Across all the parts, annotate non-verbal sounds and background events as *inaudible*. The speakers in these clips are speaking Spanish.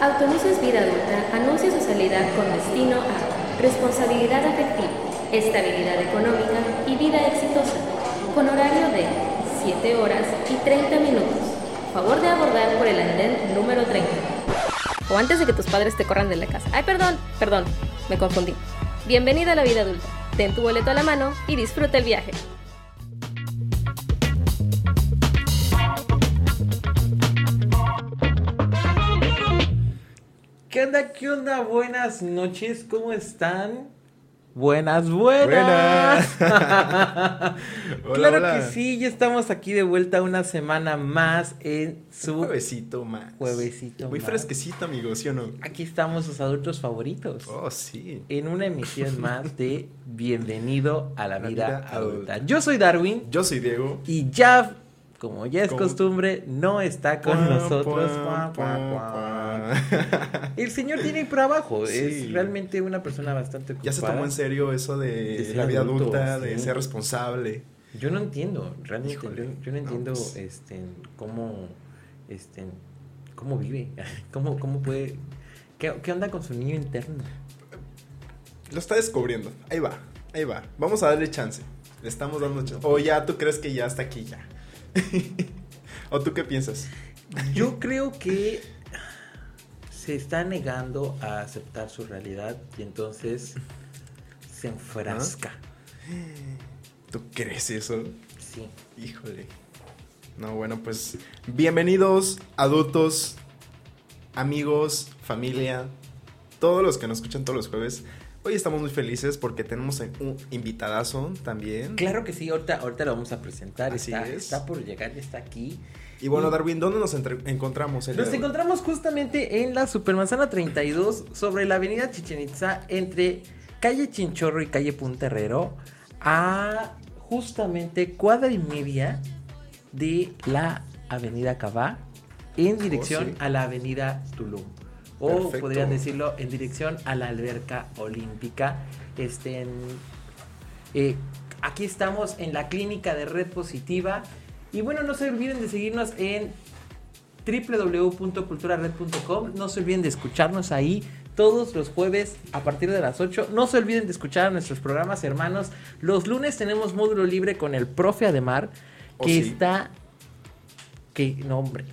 Autobuses Vida Adulta anuncia su salida con destino a responsabilidad afectiva, estabilidad económica y vida exitosa, con horario de 7 horas y 30 minutos. Favor de abordar por el andén número 30. O antes de que tus padres te corran de la casa. Ay, perdón, perdón, me confundí. Bienvenida a la vida adulta. Ten tu boleto a la mano y disfruta el viaje. Onda? ¿Qué onda? Buenas noches, ¿cómo están? Buenas, buenas. *laughs* Hola, claro hola. que sí, ya estamos aquí de vuelta una semana más en su juevesito más. Juevesito Muy más. fresquecito, amigo, ¿sí o no? Aquí estamos sus adultos favoritos. Oh, sí. En una emisión más de Bienvenido a la La vida, vida adulta. adulta. Yo soy Darwin Yo soy Diego. y ya, como ya es costumbre, no está con Pua, nosotros. pua. El señor tiene trabajo, *laughs* Sí. es realmente una persona bastante ocupada. Ya se tomó en serio eso De la vida adulto, adulta, de ser responsable. Yo no entiendo, realmente, Híjole, yo, yo no no, entiendo pues. este, cómo, este, cómo vive, *laughs* cómo, cómo puede, qué, qué onda con su niño interno. Lo está descubriendo. Ahí va, ahí va. Vamos a darle chance. Le estamos dando chance. O ya tú crees que ya está aquí ya. *laughs* ¿O tú qué piensas? Yo creo que se está negando a aceptar su realidad y entonces se enfrasca. ¿Tú crees eso? Sí. Híjole. No, bueno, pues bienvenidos adultos, amigos, familia, todos los que nos escuchan todos los jueves. Hoy estamos muy felices porque tenemos un invitadazo también. Claro que sí, ahorita, ahorita lo vamos a presentar, Así está, es. está por llegar, está aquí. Y bueno, Y- Darwin, ¿dónde nos encontramos? el Nos encontramos justamente en la Supermanzana 32 sobre la avenida Chichen Itza entre calle Chinchorro y calle Punta Herrero a justamente cuadra y media de la avenida Cabá en dirección Oh, sí. a la avenida Tulum. O Perfecto. podrían decirlo en dirección a la alberca olímpica. Este, eh, aquí estamos en la clínica de Red Positiva. Y bueno, no se olviden de seguirnos en www.culturared.com. No se olviden de escucharnos ahí todos los jueves a partir de las 8. No se olviden de escuchar a nuestros programas hermanos. Los lunes tenemos módulo libre con el profe Ademar, Oh, que sí. está... Que, no hombre,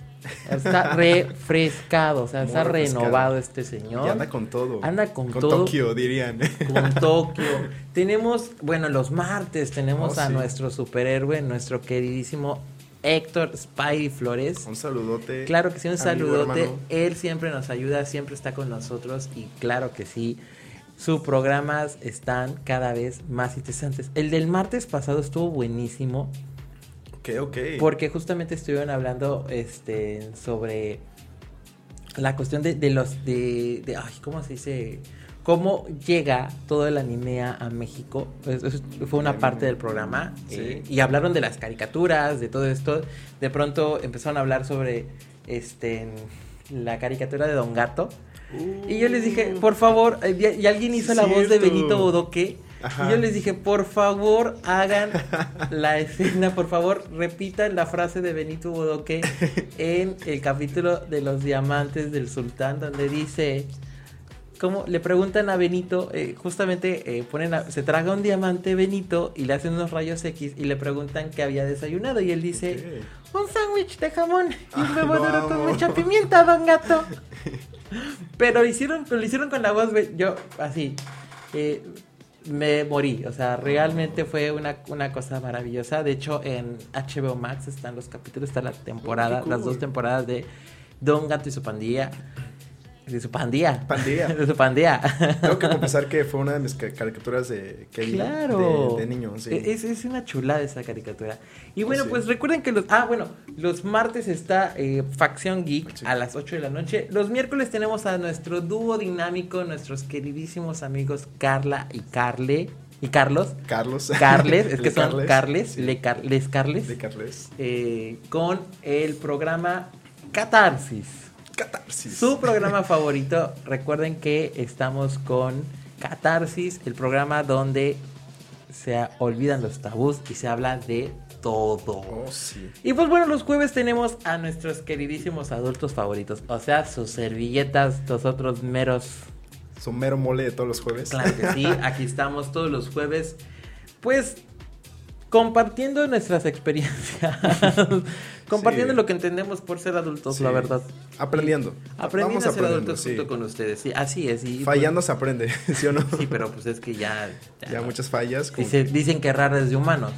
está refrescado, o sea, Muy está refrescado. renovado este señor. Y anda con todo. Anda con con todo. Tokio, dirían. con Tokio. tenemos, bueno, los martes tenemos Oh, a sí. nuestro superhéroe, nuestro queridísimo Héctor Spidey Flores. un saludote. Claro que sí, un saludote. hermano. Él siempre nos ayuda, siempre está con nosotros y claro que sí. Sus programas están cada vez más interesantes. El del martes pasado estuvo buenísimo Ok, ok. porque justamente estuvieron hablando este, sobre la cuestión de, de los de, de- ay, ¿cómo se dice? ¿Cómo llega todo el anime a, México? Eso- fue una parte del programa. Sí. eh, y hablaron de las caricaturas, de todo esto. De pronto empezaron a hablar sobre este la caricatura de Don Gato. Y yo les dije, por favor, eh, y, y alguien hizo la voz de. Benito Bodoque. Ajá. Y yo les dije, por favor, hagan la escena, por favor, repitan la frase de Benito Bodoque en el capítulo de los diamantes del sultán, donde dice, ¿cómo? Le preguntan a Benito, eh, justamente eh, ponen a- se traga un diamante Benito y le hacen unos rayos X y le preguntan qué había desayunado y él dice, un sándwich de jamón y un Ay, huevo duro con mucha pimienta, don gato. *laughs* Pero hicieron, lo hicieron con la voz, yo así, eh, me morí, o sea, realmente fue una, una cosa maravillosa. De hecho, en HBO Max están los capítulos, está la temporada, las dos temporadas de Don Gato y su pandilla. De su pandilla. Pandilla. *laughs* de su pandilla. Tengo que confesar que fue una de mis ca- caricaturas de que Claro. de, de niño, sí. Es, es una chulada esa caricatura. Y bueno, Sí. pues recuerden que los. Ah, bueno, los martes está eh, Facción Geek Sí. a las 8 de la noche. Los miércoles tenemos a nuestro dúo dinámico, nuestros queridísimos amigos Carla y Carle. Y Carlos. Carlos. *laughs* Carles, es que Le son Carles, sí. Le Car- Les Carles. De Carles. eh, con el programa Catarsis. Catarsis. Su programa favorito, recuerden que estamos con Catarsis, el programa donde se olvidan los tabús y se habla de todo. Oh, sí. Y pues bueno, los jueves tenemos a nuestros queridísimos adultos favoritos, o sea, sus servilletas, los otros meros. Su mero mole de todos los jueves. Claro que sí, *laughs* aquí estamos todos los jueves, pues compartiendo nuestras experiencias, *laughs* compartiendo Sí. lo que entendemos por ser adultos, Sí. la verdad. Aprendiendo. Aprendiendo Vamos a ser adultos sí. junto con ustedes, sí, así es. Y, Fallando se aprende, *laughs* ¿sí o no? pues, sí, pero pues es que ya... Ya muchas fallas. como- Dice- dicen que errar es de humanos.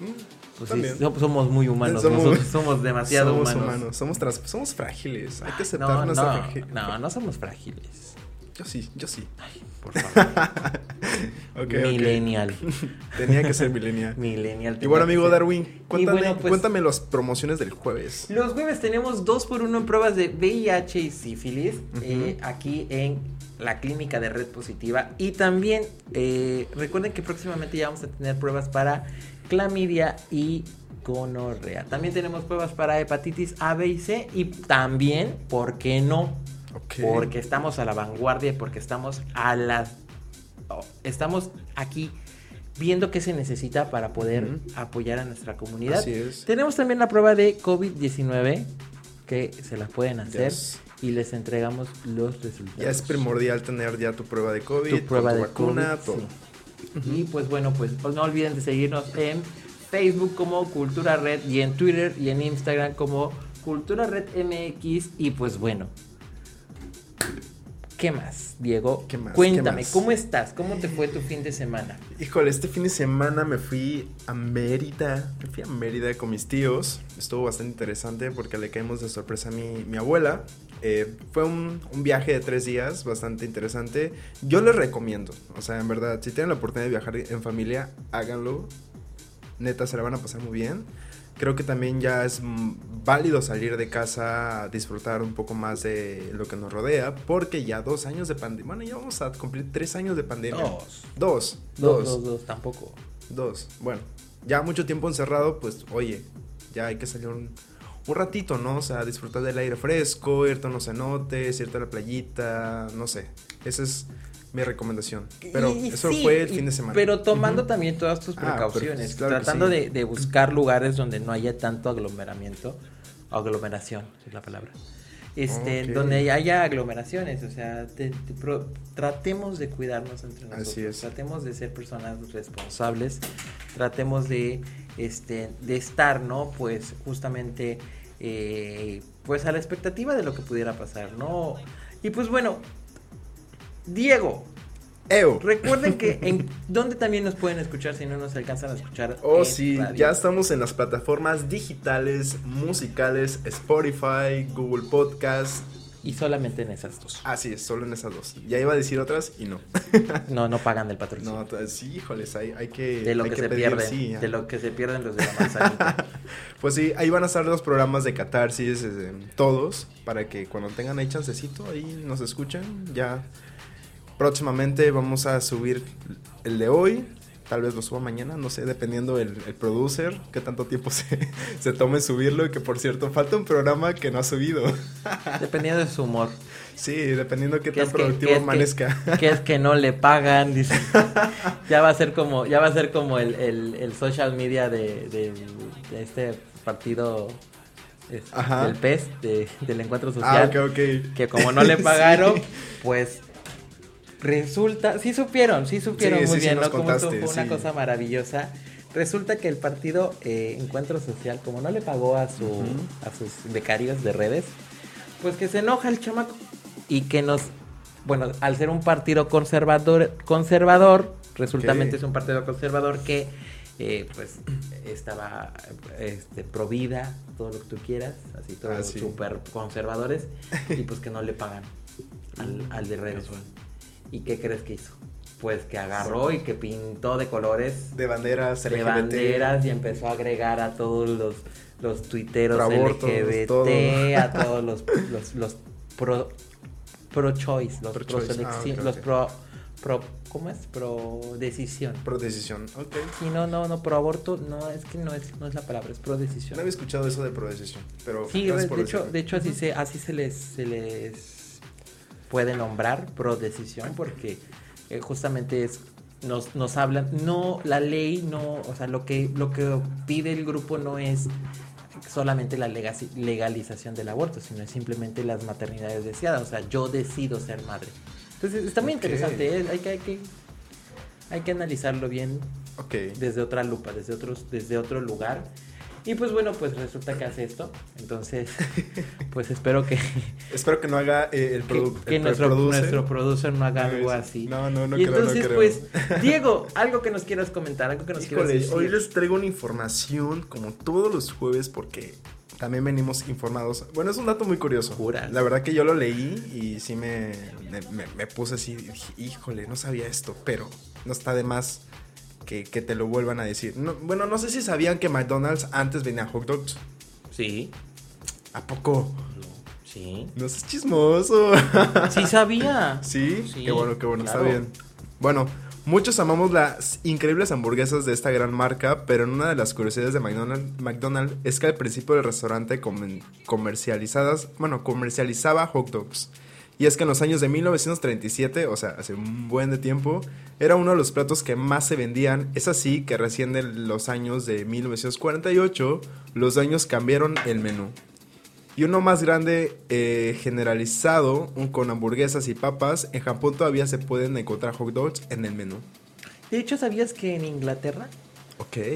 Mm, Pues sí, somos muy humanos, Somos- nosotros *laughs* somos demasiado somos humanos. Somos, trans- somos frágiles. Hay que aceptar No, nuestra no, fragilidad. no, no somos frágiles. Yo sí, yo sí. Por favor. *laughs* Ok, ok. Millennial. *laughs* Tenía que ser millennial. Millennial. Y bueno, amigo. Darwin, cuéntame, bueno, pues- cuéntame las promociones del jueves. Los jueves tenemos dos por uno en pruebas de VIH y sífilis eh, aquí en la clínica de Red Positiva. Y también eh, recuerden que próximamente ya vamos a tener pruebas para clamidia y gonorrea. También tenemos pruebas para hepatitis A, B y C. Y también, ¿por qué no? Porque estamos a la vanguardia, porque estamos a las... oh, estamos aquí viendo qué se necesita para poder apoyar a nuestra comunidad. Así es. Tenemos también la prueba de COVID-19 que se la pueden hacer Yes. y les entregamos los resultados. Ya es primordial tener ya tu prueba de COVID, tu prueba tu de vacuna, COVID, todo. sí. Y pues bueno, pues, pues no olviden de seguirnos en Facebook como Cultura Red y en Twitter y en Instagram como Cultura Red MX y pues bueno. ¿Qué más, Diego? ¿Qué más? Cuéntame, ¿Qué más? ¿cómo estás? ¿Cómo te fue tu fin de semana? Híjole, este fin de semana me fui a Mérida. Me fui a Mérida con mis tíos. Estuvo bastante interesante porque le caímos de sorpresa a mi, mi abuela. Eh, fue un, un viaje de tres días bastante interesante. Yo les recomiendo. O sea, en verdad, si tienen la oportunidad de viajar en familia, háganlo. Neta, se la van a pasar muy bien. Creo que también ya es mm, válido salir de casa a disfrutar un poco más de lo que nos rodea. Porque ya dos años de pandemia. Bueno, ya vamos a cumplir tres años de pandemia. Dos. Dos. Dos, dos, dos, tampoco. Dos. Bueno, ya mucho tiempo encerrado, pues oye, ya hay que salir un, un ratito, ¿no? O sea, disfrutar del aire fresco, irte a unos cenotes, irte a la playita, no sé. Esa es mi recomendación. Pero Y- eso sí, fue el y- fin de semana. Pero tomando también todas tus Ah, pero, precauciones, pues, claro tratando sí. de, de buscar lugares donde no haya tanto aglomeramiento, aglomeración es la palabra. Este, donde haya aglomeraciones, o sea, te- te pro- tratemos de cuidarnos entre nosotros, Así es. tratemos de ser personas responsables, tratemos de, este, de estar, ¿no? Pues justamente, eh, pues a la expectativa de lo que pudiera pasar, ¿no? Y pues bueno, Diego, ¡Eo! Recuerden que *laughs* en dónde también nos pueden escuchar si no nos alcanzan a escuchar. Oh, sí, radio? ya estamos en las plataformas digitales, musicales, Spotify, Google Podcast. Y solamente en esas dos. Así es, solo en esas dos. Ya iba a decir otras y no. *laughs* No, no pagan del patrocinio. No, sí, híjoles, hay, hay que. de lo hay que, se pedir, pierden. sí, de lo que se pierden los de la manzanita. *laughs* Pues sí, ahí van a estar los programas de catarsis, eh, todos, para que cuando tengan ahí chancecito, ahí nos escuchen. Ya próximamente vamos a subir el de hoy, tal vez lo suba mañana, no sé, dependiendo el, el producer, qué tanto tiempo *laughs* se, se tome subirlo, y que por cierto, falta un programa que no ha subido. *laughs* Dependiendo de su humor. Sí, dependiendo qué ¿Qué tan productivo que- amanezca. Que es que no le pagan, dice. *laughs* ya va a ser como, ya va a ser como el, el- el social media de, de- de este partido es- Ajá. del PES, de- del encuentro Ah, social. ok. que como no le pagaron, Sí. pues resulta, sí supieron, sí supieron Sí, muy sí, bien, ¿no? Como fue una cosa maravillosa. Resulta que el partido eh, Encuentro Social, como no le pagó a, su, a sus becarios de redes, pues que se enoja el chamaco y que nos, bueno, al ser un partido conservador, conservador, resultamente Ok. es un partido conservador que eh, pues estaba este, pro vida, todo lo que tú quieras, así todos Ah, súper conservadores, y pues que no le pagan al, al de redes. ¿Y qué crees que hizo? Pues que agarró y que pintó de colores De banderas, de LGBT. banderas y empezó a agregar a todos los, los tuiteros Proabortos, LGBT, todo. a *laughs* todos los, los, los pro, pro choice, los pro, ah, los pro, pro, ¿cómo es? Pro decisión. Pro decisión, ok. Sí, no, no, no, pro aborto, no, es que no es, no es la palabra, es pro No decisión. había escuchado eso de pro decisión, pero Sí, de hecho, decirlo. de hecho así se, así se les, se les puede nombrar pro decisión porque eh, justamente es nos, nos hablan, no, la ley no, o sea, lo que, lo que pide el grupo no es solamente la legalización del aborto, sino es simplemente las maternidades deseadas, o sea, yo decido ser madre. Entonces está muy interesante, ¿eh? hay, que, hay, que, hay que analizarlo bien desde otra lupa, desde, otros, desde otro lugar. Y pues bueno, pues resulta que hace esto. Entonces, *laughs* pues espero que, Espero que no haga eh, el, que, produ- que el nuestro, producer. nuestro producer no haga algo No, así. No, no, no y creo, no entonces, creo. pues, *laughs* Diego, algo que nos quieras comentar, algo que nos quieras decir. hoy les traigo una información como todos los jueves porque también venimos informados. Bueno, es un dato muy curioso. Juras. La verdad que yo lo leí y sí me, me, me- me puse así, dije, híjole, no sabía esto, pero no está de más que, que te lo vuelvan a decir. No, bueno, no sé si sabían que McDonald's antes venía hot dogs. Sí, ¿A poco? sí. No seas chismoso. *laughs* Sí sabía. ¿Sí? Sí, qué bueno, qué bueno, claro. está bien. Bueno, muchos amamos las increíbles hamburguesas de esta gran marca, pero en una de las curiosidades de McDonald's, McDonald's es que al principio del restaurante comercializadas, bueno, comercializaba hot dogs. Y es que en los años de 1937, o sea, hace un buen de tiempo, era uno de los platos que más se vendían. Es así que recién de los años de 1948, los dueños cambiaron el menú. Y uno más grande, eh, generalizado, con hamburguesas y papas. En Japón todavía se pueden encontrar hot dogs en el menú. De hecho, ¿sabías que en Inglaterra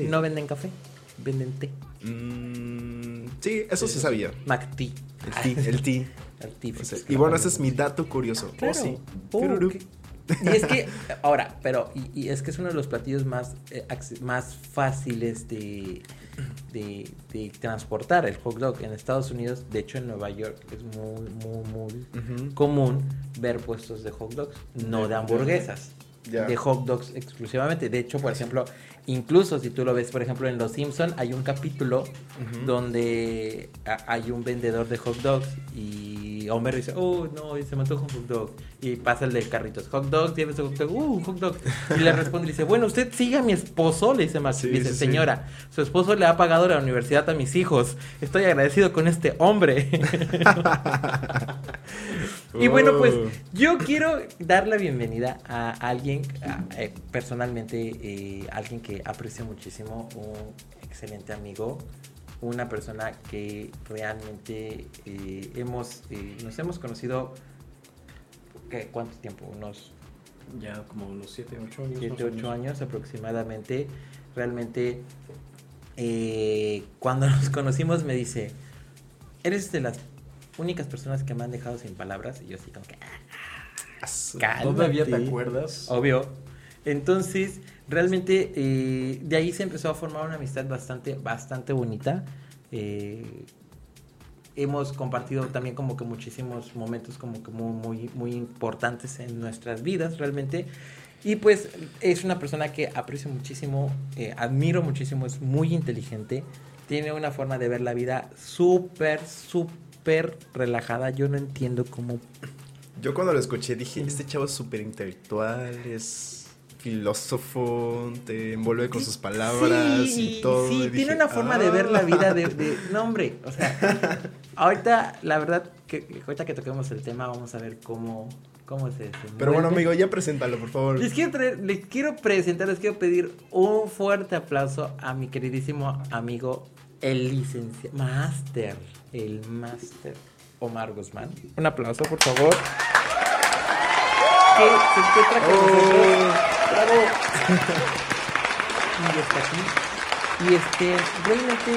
no venden café? Venden té. Mm, sí, eso sí sabía. McTea. El tea, el tea. *laughs* O sea, pues, y bueno, ese es mi dato curioso. Claro. Oh, sí. Oh. Y es que, ahora, pero, y, y es que es uno de los platillos más, eh, más fáciles de, de, de transportar, el hot dog. En Estados Unidos, de hecho en Nueva York, es muy, muy, muy común ver puestos de hot dogs, no De- hamburguesas. De hot dogs exclusivamente. De hecho, por ejemplo, incluso si tú lo ves, por ejemplo, en Los Simpson hay un capítulo donde hay un vendedor de hot dogs y Homero dice, oh no, se antoja un hot dog. Y pasa el de carritos, hot dog, tienes hot dog, uh, hot dog. Y le responde y dice, bueno, usted sigue a mi esposo, le dice Sí, dice, sí, sí. señora, su esposo le ha pagado la universidad a mis hijos. Estoy agradecido con este hombre. *laughs* Y bueno, pues Oh. yo quiero dar la bienvenida a alguien, a- eh, personalmente, eh, alguien que aprecio muchísimo, un excelente amigo, una persona que realmente eh, hemos, nos hemos conocido, ¿qué, ¿cuánto tiempo? Unos Ya como unos 7, 8 años. 7, más o 8 menos. años aproximadamente. Realmente, cuando nos conocimos me dice, eres de las únicas personas que me han dejado sin palabras. Y yo así como que, "Ah, ¿Todavía te cálmate". acuerdas? Obvio. Entonces, realmente eh, de ahí se empezó a formar una amistad bastante, bastante bonita. Eh, hemos compartido también como que muchísimos momentos como que muy, muy, muy importantes en nuestras vidas realmente. Y pues es una persona que aprecio muchísimo, eh, admiro muchísimo, es muy inteligente, tiene una forma de ver la vida súper, súper relajada. Yo no entiendo cómo Yo cuando lo escuché dije, este chavo es súper intelectual, es filósofo, te envuelve con sus palabras Sí, y todo. Sí, y tiene una forma de ver la vida de, de- No, hombre, o sea, *laughs* ahorita, la verdad, que ahorita que toquemos el tema, vamos a ver cómo, cómo se desenvuelve. Pero bueno, amigo, ya preséntalo, por favor. Les quiero, traer- les quiero presentar, les quiero pedir un fuerte aplauso a mi queridísimo amigo, el licenciado, máster, el máster Omar Guzmán. Un aplauso, por favor. Que se encuentra con Oh. nosotros. ¡Bravo! *laughs* y está aquí. Y este, realmente.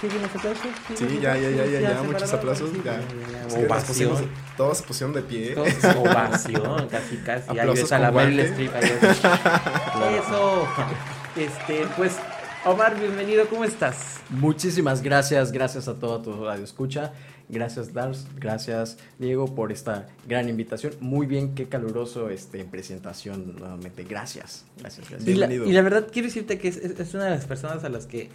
¿Siguen los aplausos? Sí, ya, ya, ya, ya, muchos aplausos, ya. Ovación. pusimos- todos se pusieron de pie. Todos, ovación, *laughs* casi, casi. Ahí Aplausos ves a la Meryl. Streep. ahí. *laughs* Eso. Este, pues, Omar, bienvenido, ¿cómo estás? Muchísimas gracias, gracias a toda tu radio escucha. Gracias Lars, gracias Diego por esta gran invitación. Muy bien, qué caluroso este en presentación nuevamente. Gracias, gracias, gracias. Y la, Bienvenido. y la verdad, quiero decirte que es, es- es una de las personas a las que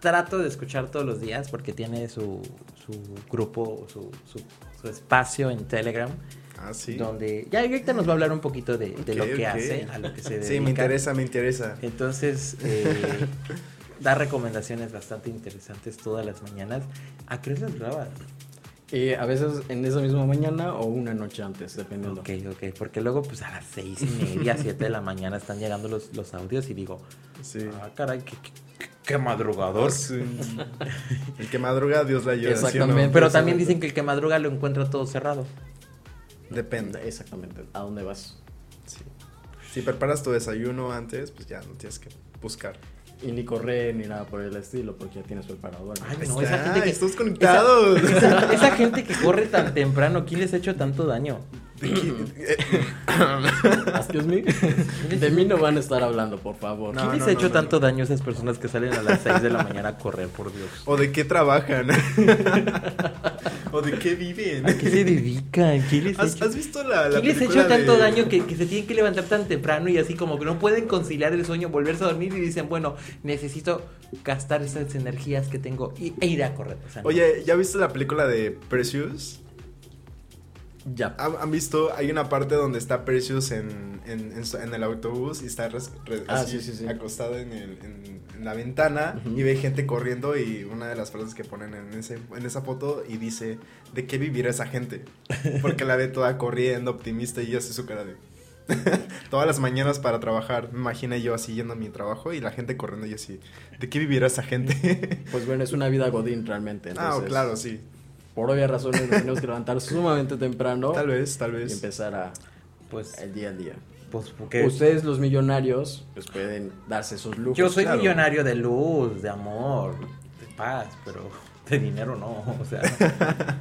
trato de escuchar todos los días porque tiene su, su grupo, su, su, su espacio en Telegram. Ah, sí. Donde ya ahorita nos va a hablar un poquito de, de lo que hace, a lo que se dedica. Sí, me interesa, me interesa. Entonces, eh, da recomendaciones bastante interesantes todas las mañanas. ¿A qué hora las grabas? Eh, a veces en esa misma mañana o una noche antes, dependiendo. Ok, ok, porque luego pues a las seis y media, siete de la mañana están llegando los, los audios y digo, Sí. ah, caray, qué, qué- qué madrugador. Sí. *laughs* El que madruga, Dios la ayuda. ¿sí o no? Exactamente. Pero también dicen que el que madruga lo encuentra todo cerrado. Depende. Exactamente. ¿A dónde vas? Sí. Si preparas tu desayuno antes, pues ya no tienes que buscar. Y ni correr ni nada por el estilo, porque ya tienes preparado algo. Ay, no, está, esa gente que... estamos conectados. Esa, esa- esa gente que corre tan temprano, ¿quién les ha hecho tanto daño? *coughs* Excuse me. De mí no van a estar hablando, por favor. No, ¿Quién les no, ha hecho no, tanto no. daño a esas personas que salen a las 6 de la mañana a correr, por Dios? ¿O de qué trabajan? *laughs* ¿O de qué viven? ¿A qué se dedican? ¿Quién les ha ¿Has, hecho, has visto la, la ¿quién les ha hecho tanto de- daño que, que se tienen que levantar tan temprano y así como que no pueden conciliar el sueño, volverse a dormir y dicen, bueno, necesito gastar esas energías que tengo y, e ir a correr? O sea, no. Oye, ¿ya viste la película de Precious? Ya. ¿Han, han visto? Hay una parte donde está Precious en, en, en su- en el autobús y está res- re- Ah, así, sí, sí, sí. acostado en, el- en- la ventana y ve gente corriendo y una de las frases que ponen en, ese, en esa foto y dice, ¿de qué vivirá esa gente? *laughs* Porque la ve toda corriendo, optimista y hace su cara de... *laughs* Todas las mañanas para trabajar, me imagino yo así yendo a mi trabajo y la gente corriendo y así, ¿de qué vivirá esa gente? Pues bueno, es una vida godín realmente. ah, entonces, claro, sí. Por obvias razones nos tenemos que levantar sumamente temprano Tal vez, tal y vez. empezar a Pues, el día a día. pues porque Ustedes los millonarios pues pueden darse esos lujos. yo soy claro. millonario de luz, de amor, de paz, pero de dinero no, o sea... *laughs*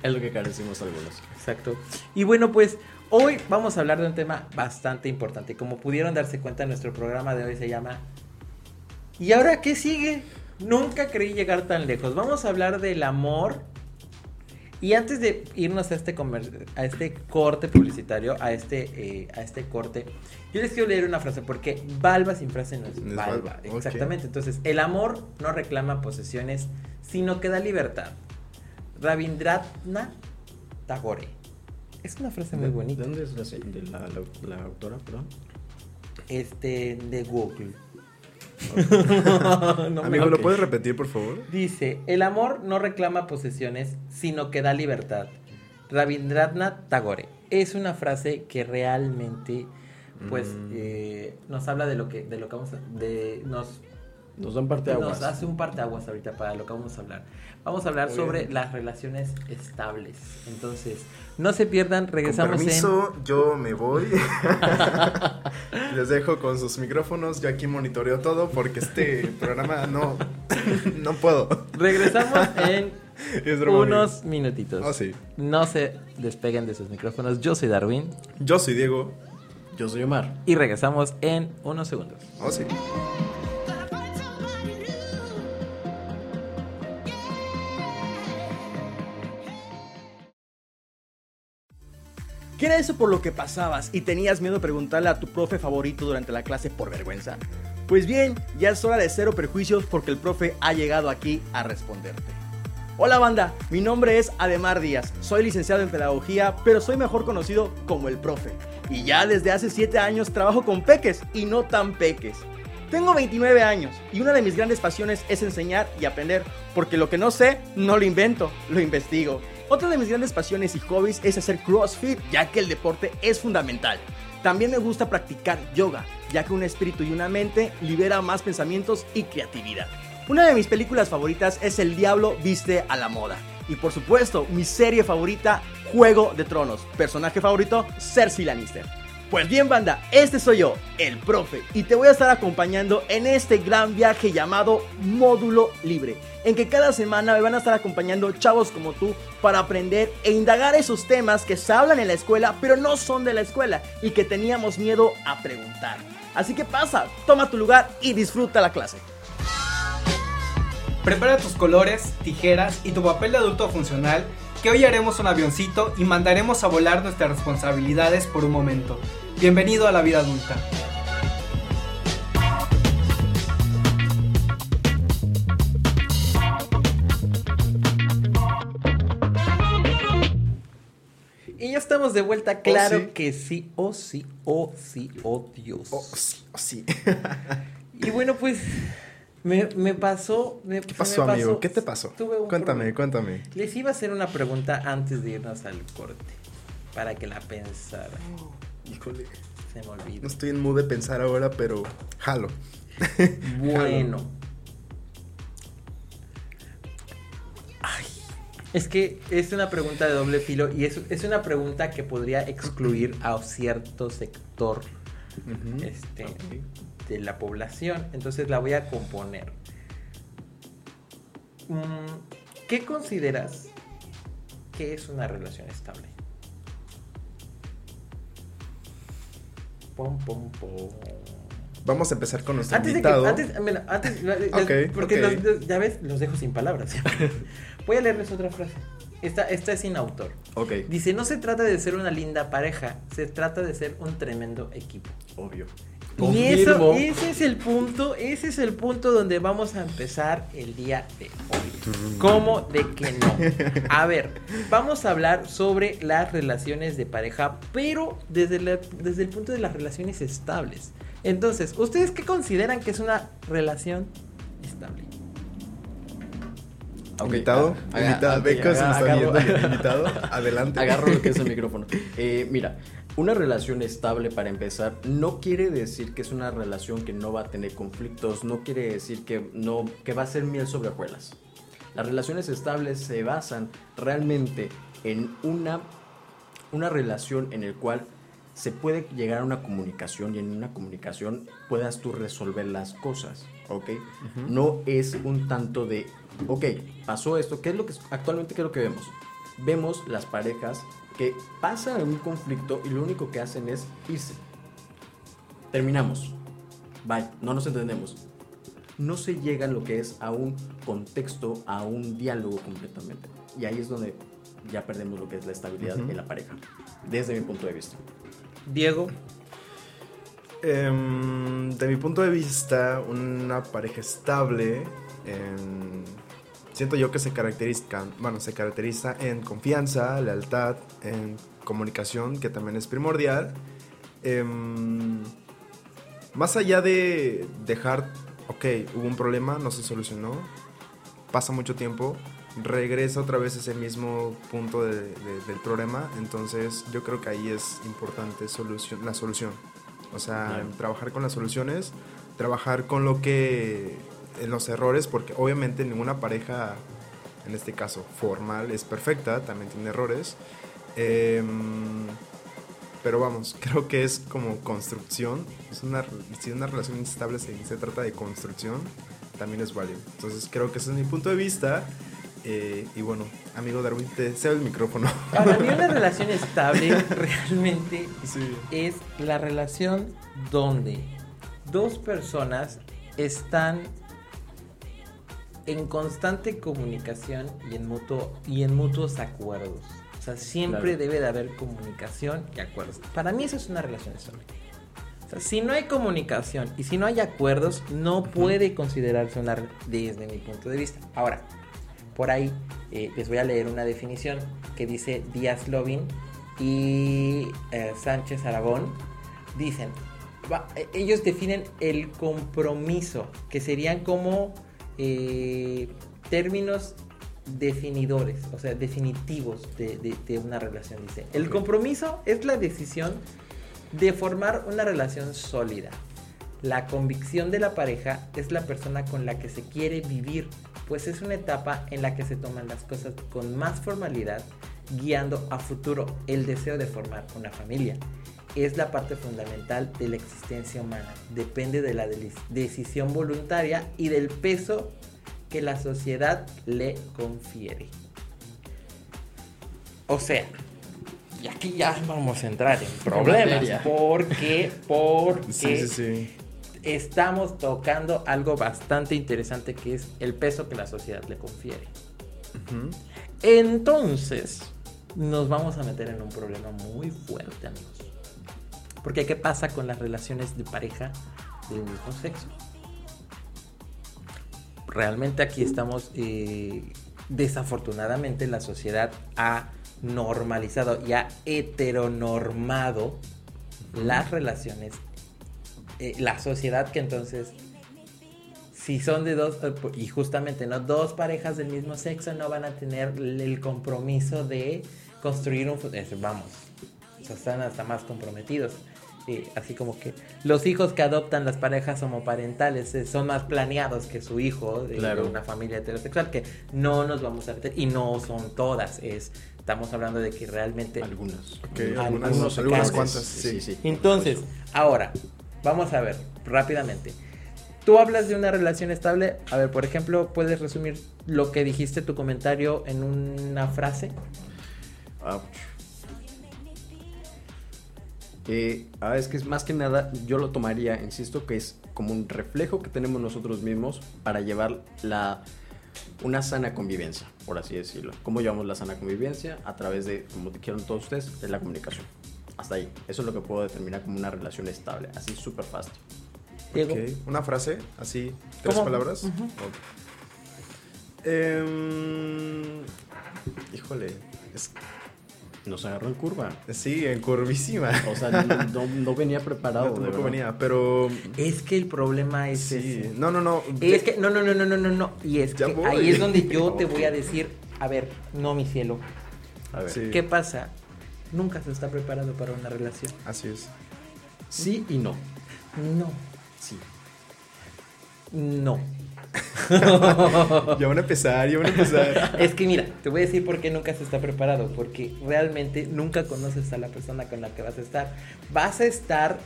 Es lo que carecimos algunos. Exacto. Y bueno, pues hoy vamos a hablar de un tema bastante importante. Como pudieron darse cuenta, nuestro programa de hoy se llama ¿Y ahora qué sigue? Nunca creí llegar tan lejos. Vamos a hablar del amor. Y antes de irnos a este, comer- a este corte publicitario, a este, eh, a este corte, yo les quiero leer una frase porque Balba sin frase no es No ok. Exactamente. Entonces, el amor no reclama posesiones, sino que da libertad. Rabindranath Tagore. Es una frase muy ¿De- bonita. ¿De dónde es la, la, la- la autora, perdón? Este, de Google. *laughs* No Amigo, ¿lo puedes repetir, por favor? Dice, el amor no reclama posesiones, sino que da libertad. Rabindranath Tagore. Es una frase que realmente, pues, Mm. eh, nos habla de lo que, de lo que vamos a, de, nos, Nos dan parte de nos hace un parteaguas ahorita para lo que vamos a hablar. Vamos a hablar Muy sobre bien. las relaciones estables. Entonces, no se pierdan, Con regresamos en... permiso, yo me voy. *laughs* Les dejo con sus micrófonos. Yo aquí monitoreo todo porque este programa no, *laughs* no puedo. Regresamos en *laughs* unos minutitos. Ah, sí. No se despeguen de sus micrófonos. Yo soy Darwin. Yo soy Diego. Yo soy Omar. y regresamos en unos segundos. Oh, sí. ¿Qué era eso por lo que pasabas y tenías miedo de preguntarle a tu profe favorito durante la clase por vergüenza? Pues bien, ya es hora de cero perjuicios porque el profe ha llegado aquí a responderte. Hola banda, mi nombre es Ademar Díaz, soy licenciado en pedagogía, pero soy mejor conocido como el profe. Y ya desde hace 7 años trabajo con peques y no tan peques. Tengo 29 años y una de mis grandes pasiones es enseñar y aprender, porque lo que no sé, no lo invento, lo investigo. Otra de mis grandes pasiones y hobbies es hacer CrossFit, ya que el deporte es fundamental. También me gusta practicar yoga, ya que un espíritu y una mente libera más pensamientos y creatividad. Una de mis películas favoritas es El Diablo Viste a la Moda. Y por supuesto, mi serie favorita, Juego de Tronos. Personaje favorito, Cersei Lannister. Pues bien, banda, este soy yo, el profe, y te voy a estar acompañando en este gran viaje llamado Módulo Libre, en que cada semana me van a estar acompañando chavos como tú para aprender e indagar esos temas que se hablan en la escuela, pero no son de la escuela y que teníamos miedo a preguntar. Así que pasa, toma tu lugar y disfruta la clase. Prepara tus colores, tijeras y tu papel de adulto funcional, que hoy haremos un avioncito y mandaremos a volar nuestras responsabilidades por un momento. Bienvenido a la vida adulta. Y ya estamos de vuelta, claro sí. que sí, oh sí, oh sí, oh Dios. Oh, sí, oh, sí. Y bueno, pues Me, me pasó. me- ¿Qué pasó, me amigo? ¿Qué te pasó? Tuve un Cuéntame, problema. cuéntame. Les iba a hacer una pregunta antes de irnos al corte. Para que la pensara. Híjole. Se me No olvidó. estoy en mood de pensar ahora, pero jalo. *laughs* Bueno. Ay, es que es una pregunta de doble filo y es, es una pregunta que podría excluir a cierto sector este, de la población. Entonces la voy a componer. Mm, ¿Qué consideras que es una relación estable? Pom, pom, pom. Vamos a empezar con nuestro Antes de que, antes, bueno, antes, *laughs* porque los- ya ves, los dejo sin palabras. *laughs* Voy a leerles otra frase. Esta, esta es sin autor. Ok, Dice, no se trata de ser una linda pareja, se trata de ser un tremendo equipo. obvio. Y eso, ese es el punto, ese es el punto donde vamos a empezar el día de hoy. ¿Cómo de que no? A ver, vamos a hablar sobre las relaciones de pareja, pero desde, la- desde el punto de las relaciones estables. Entonces, ¿ustedes qué consideran que es una relación estable? Ok, Invitado, invitado, está agarro- viendo el invitado. *laughs* Adelante. Agarro lo que es el *laughs* micrófono. Eh, mira, una relación estable para empezar no quiere decir que es una relación que no va a tener conflictos, no quiere decir que no que va a ser miel sobre hojuelas. Las relaciones estables se basan realmente en una una relación en el cual se puede llegar a una comunicación y en una comunicación puedas tú resolver las cosas, ¿ok? No es un tanto de, ok, pasó esto, ¿qué es lo que actualmente qué es lo que vemos? Vemos las parejas que pasan un conflicto y lo único que hacen es irse. Terminamos. Bye, no nos entendemos. No se llega a lo que es a un contexto, a un diálogo completamente. Y ahí es donde ya perdemos lo que es la estabilidad en la pareja, desde mi punto de vista. Diego, Em, de mi punto de vista, una pareja estable, siento yo que se caracteriza, bueno, se caracteriza en confianza, lealtad, en comunicación, que también es primordial. Em, más allá de dejar, ok, hubo un problema, no se solucionó, pasa mucho tiempo, regresa otra vez a ese mismo punto de- de- del problema, entonces yo creo que ahí es importante solución, la solución. O sea, trabajar con las soluciones, trabajar con lo que, en los errores, porque obviamente ninguna pareja, en este caso formal, es perfecta, también tiene errores. Em, pero vamos, *laughs* creo que es como construcción. Es una, si una relación inestable se, se trata de construcción, también es válido. Entonces creo que ese es mi punto de vista. Eh, y bueno, amigo Darwin, te cedo el micrófono. *laughs* para mí una relación *laughs* estable realmente Sí. es la relación donde dos personas están en constante comunicación y en mutuo y en mutuos acuerdos. O sea, siempre Claro. debe de haber comunicación y acuerdos. Para mí eso es una relación estable. O sea, si no hay comunicación y si no hay acuerdos, no puede considerarse una desde mi punto de vista. Ahora, por ahí eh, les voy a leer una definición que dice Díaz Lovin y eh, Sánchez Aragón. Dicen, va- eh, ellos definen el compromiso, que serían como eh, términos definidores, o sea, definitivos de, de- de una relación. Dice, el compromiso es la decisión de formar una relación sólida. La convicción de la pareja es la persona con la que se quiere vivir, pues es una etapa en la que se toman las cosas con más formalidad, guiando a futuro el deseo de formar una familia. Es la parte fundamental de la existencia humana. Depende de la de- decisión voluntaria y del peso que la sociedad le confiere. O sea, y aquí ya vamos a entrar en problemas. Porque, porque Sí, sí, sí. estamos tocando algo bastante interesante que es el peso que la sociedad le confiere. Entonces, nos vamos a meter en un problema muy fuerte, amigos. Porque ¿qué pasa con las relaciones de pareja del mismo sexo? Realmente aquí estamos, eh, desafortunadamente la sociedad ha normalizado y ha heteronormado las relaciones. Eh, la sociedad que entonces si son de dos, eh, y justamente, ¿no? Dos parejas del mismo sexo no van a tener el compromiso de construir un... Vamos, están hasta más comprometidos. Eh, así como que los hijos que adoptan las parejas homoparentales eh, son más planeados que su hijo de, Claro. de una familia heterosexual, que no nos vamos a meter, y no son todas, es, estamos hablando de que realmente... Algunas. Ok, Algunos algunas, algunas casos. cuantas, Sí, sí. sí. Entonces, ahora, vamos a ver rápidamente. Tú hablas de una relación estable. A ver, por ejemplo, ¿puedes resumir lo que dijiste tu comentario en una frase? Ouch. Eh, ah, es que es más que nada, yo lo tomaría, insisto, que es como un reflejo que tenemos nosotros mismos para llevar la, una sana convivencia, por así decirlo. ¿Cómo llevamos la sana convivencia? A través de, como dijeron todos ustedes, de la comunicación. Hasta ahí. Eso es lo que puedo determinar como una relación estable, así súper fácil. Una frase, así, tres ¿Cómo? palabras. Em, híjole, es- Nos agarró en curva. sí, en curvísima. O sea, no, no- no venía preparado. No, tampoco venía, pero Es que el problema es sí. ese. No, no, no. Es que, no, no, no, no, no, no, no. Y es Ya que voy. ahí es donde yo te *laughs* voy a decir, a ver, no, mi cielo. A ver. Sí. ¿Qué pasa? Nunca se está preparado para una relación. Así es. Sí y no. No, Sí. no. *laughs* Ya van a empezar, ya van a empezar. Es que mira, te voy a decir por qué nunca se está preparado, porque realmente nunca conoces a la persona con la que vas a estar. Vas a estar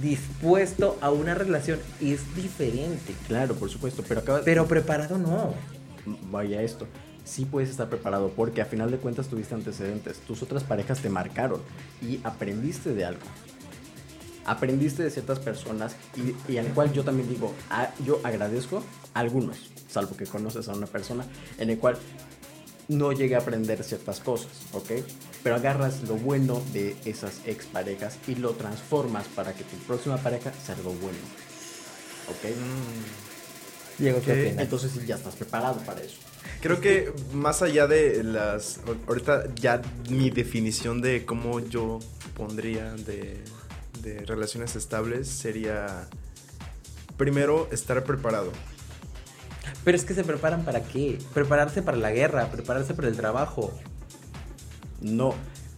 dispuesto a una relación, es diferente, Claro, por supuesto, pero acaba pero preparado no. vaya esto. Sí puedes estar preparado porque a final de cuentas tuviste antecedentes. Tus otras parejas te marcaron y aprendiste de algo. Aprendiste de ciertas personas y, y al cual yo también digo, yo agradezco a algunos, salvo que conoces a una persona en el cual no llegué a aprender ciertas cosas, ¿ok? Pero agarras lo bueno de esas exparejas y lo transformas para que tu próxima pareja sea algo bueno, ¿ok? Diego, ¿qué Ok. opinas? Entonces ya estás preparado para eso. Creo que más allá de las. Ahorita ya mi definición de cómo yo pondría de, de relaciones estables sería. Primero, estar preparado. Pero es que se preparan para qué? Prepararse para la guerra, prepararse para el trabajo. No.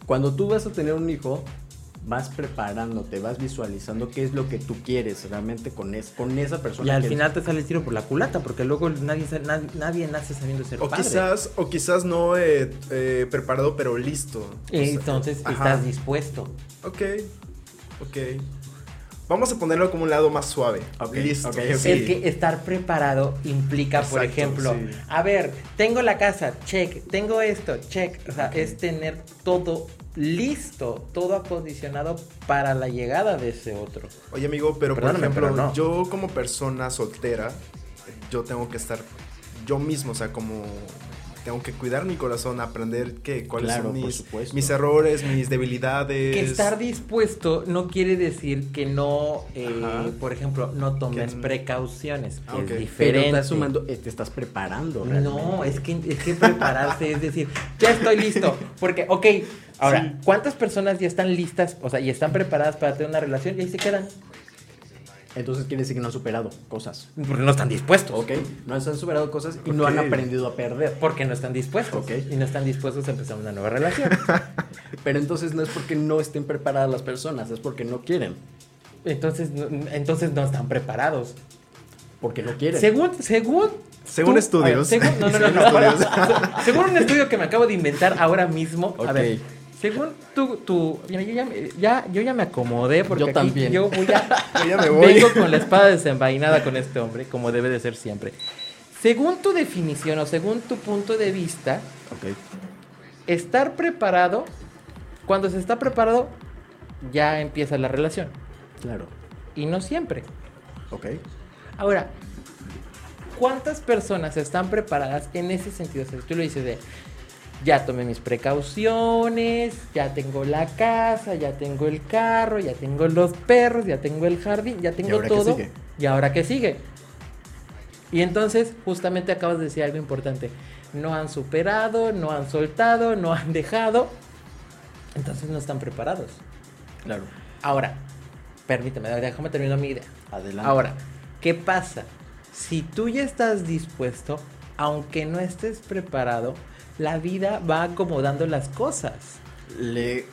Cuando tú vas a tener un hijo, vas preparándote, vas visualizando qué es lo que tú quieres realmente con, es, con esa persona. Y al que- final te sale el tiro por la culata, porque luego nadie, nadie nace sabiendo ser O padre. quizás, o quizás no eh, eh, preparado, pero listo. O sea, Entonces ajá. estás dispuesto. Ok, ok. Vamos a ponerlo como un lado más suave. Ok, listo. ok, ok. Es que estar preparado implica, por ejemplo, sí. a ver, tengo la casa, check, tengo esto, check. O sea, es tener todo listo, todo acondicionado para la llegada de ese otro. Oye, amigo, pero por ejemplo, pero no. yo como persona soltera, yo tengo que estar yo mismo, o sea, como tengo que cuidar mi corazón, aprender que cuáles Claro, son mis, errores, mis debilidades. Que estar dispuesto no quiere decir que no, eh, por ejemplo, no tomes Que- precauciones, que Ah, es Pero diferente. estás sumando, eh, te estás preparando. No, realmente. es que, es que prepararse es decir, ya estoy listo. Porque, ok, ahora, ¿cuántas personas ya están listas, o sea, y están preparadas para tener una relación y ahí se quedan? Entonces quiere decir que no han superado cosas. Porque no están dispuestos. ¿Ok? No han superado cosas y no han aprendido a perder. Porque no están dispuestos. Ok. Y no están dispuestos a empezar una nueva relación. *laughs* Pero entonces no es porque no estén preparadas las personas, es porque no quieren. Entonces, no, entonces no están preparados. Porque no quieren. Según, según. Según tú- estudios. a ver, según, no, no, no, *laughs* Según no. estudios. *laughs* según un estudio que me acabo de inventar ahora mismo. A Ok. ver, según tú, tú mira, yo, ya, yo ya me acomodé porque Yo aquí también. yo voy a. *laughs* Yo ya me voy. Vengo con la espada desenvainada con este hombre, como debe de ser siempre. Según tu definición o según tu punto de vista, estar preparado, cuando se está preparado, ya empieza la relación. Claro. Y no siempre. Ok. Ahora, ¿cuántas personas están preparadas en ese sentido? O sea, tú lo dices de, ya tomé mis precauciones, ya tengo la casa, ya tengo el carro, ya tengo los perros, ya tengo el jardín, ya tengo ahora qué todo. sigue? ¿Y ahora qué sigue? Y entonces, justamente acabas de decir algo importante. No han superado, no han soltado, no han dejado. Entonces no están preparados. Claro. Ahora, permíteme, déjame terminar mi idea. Adelante. Ahora, ¿qué pasa? si tú ya estás dispuesto, aunque no estés preparado, la vida va acomodando las cosas. Le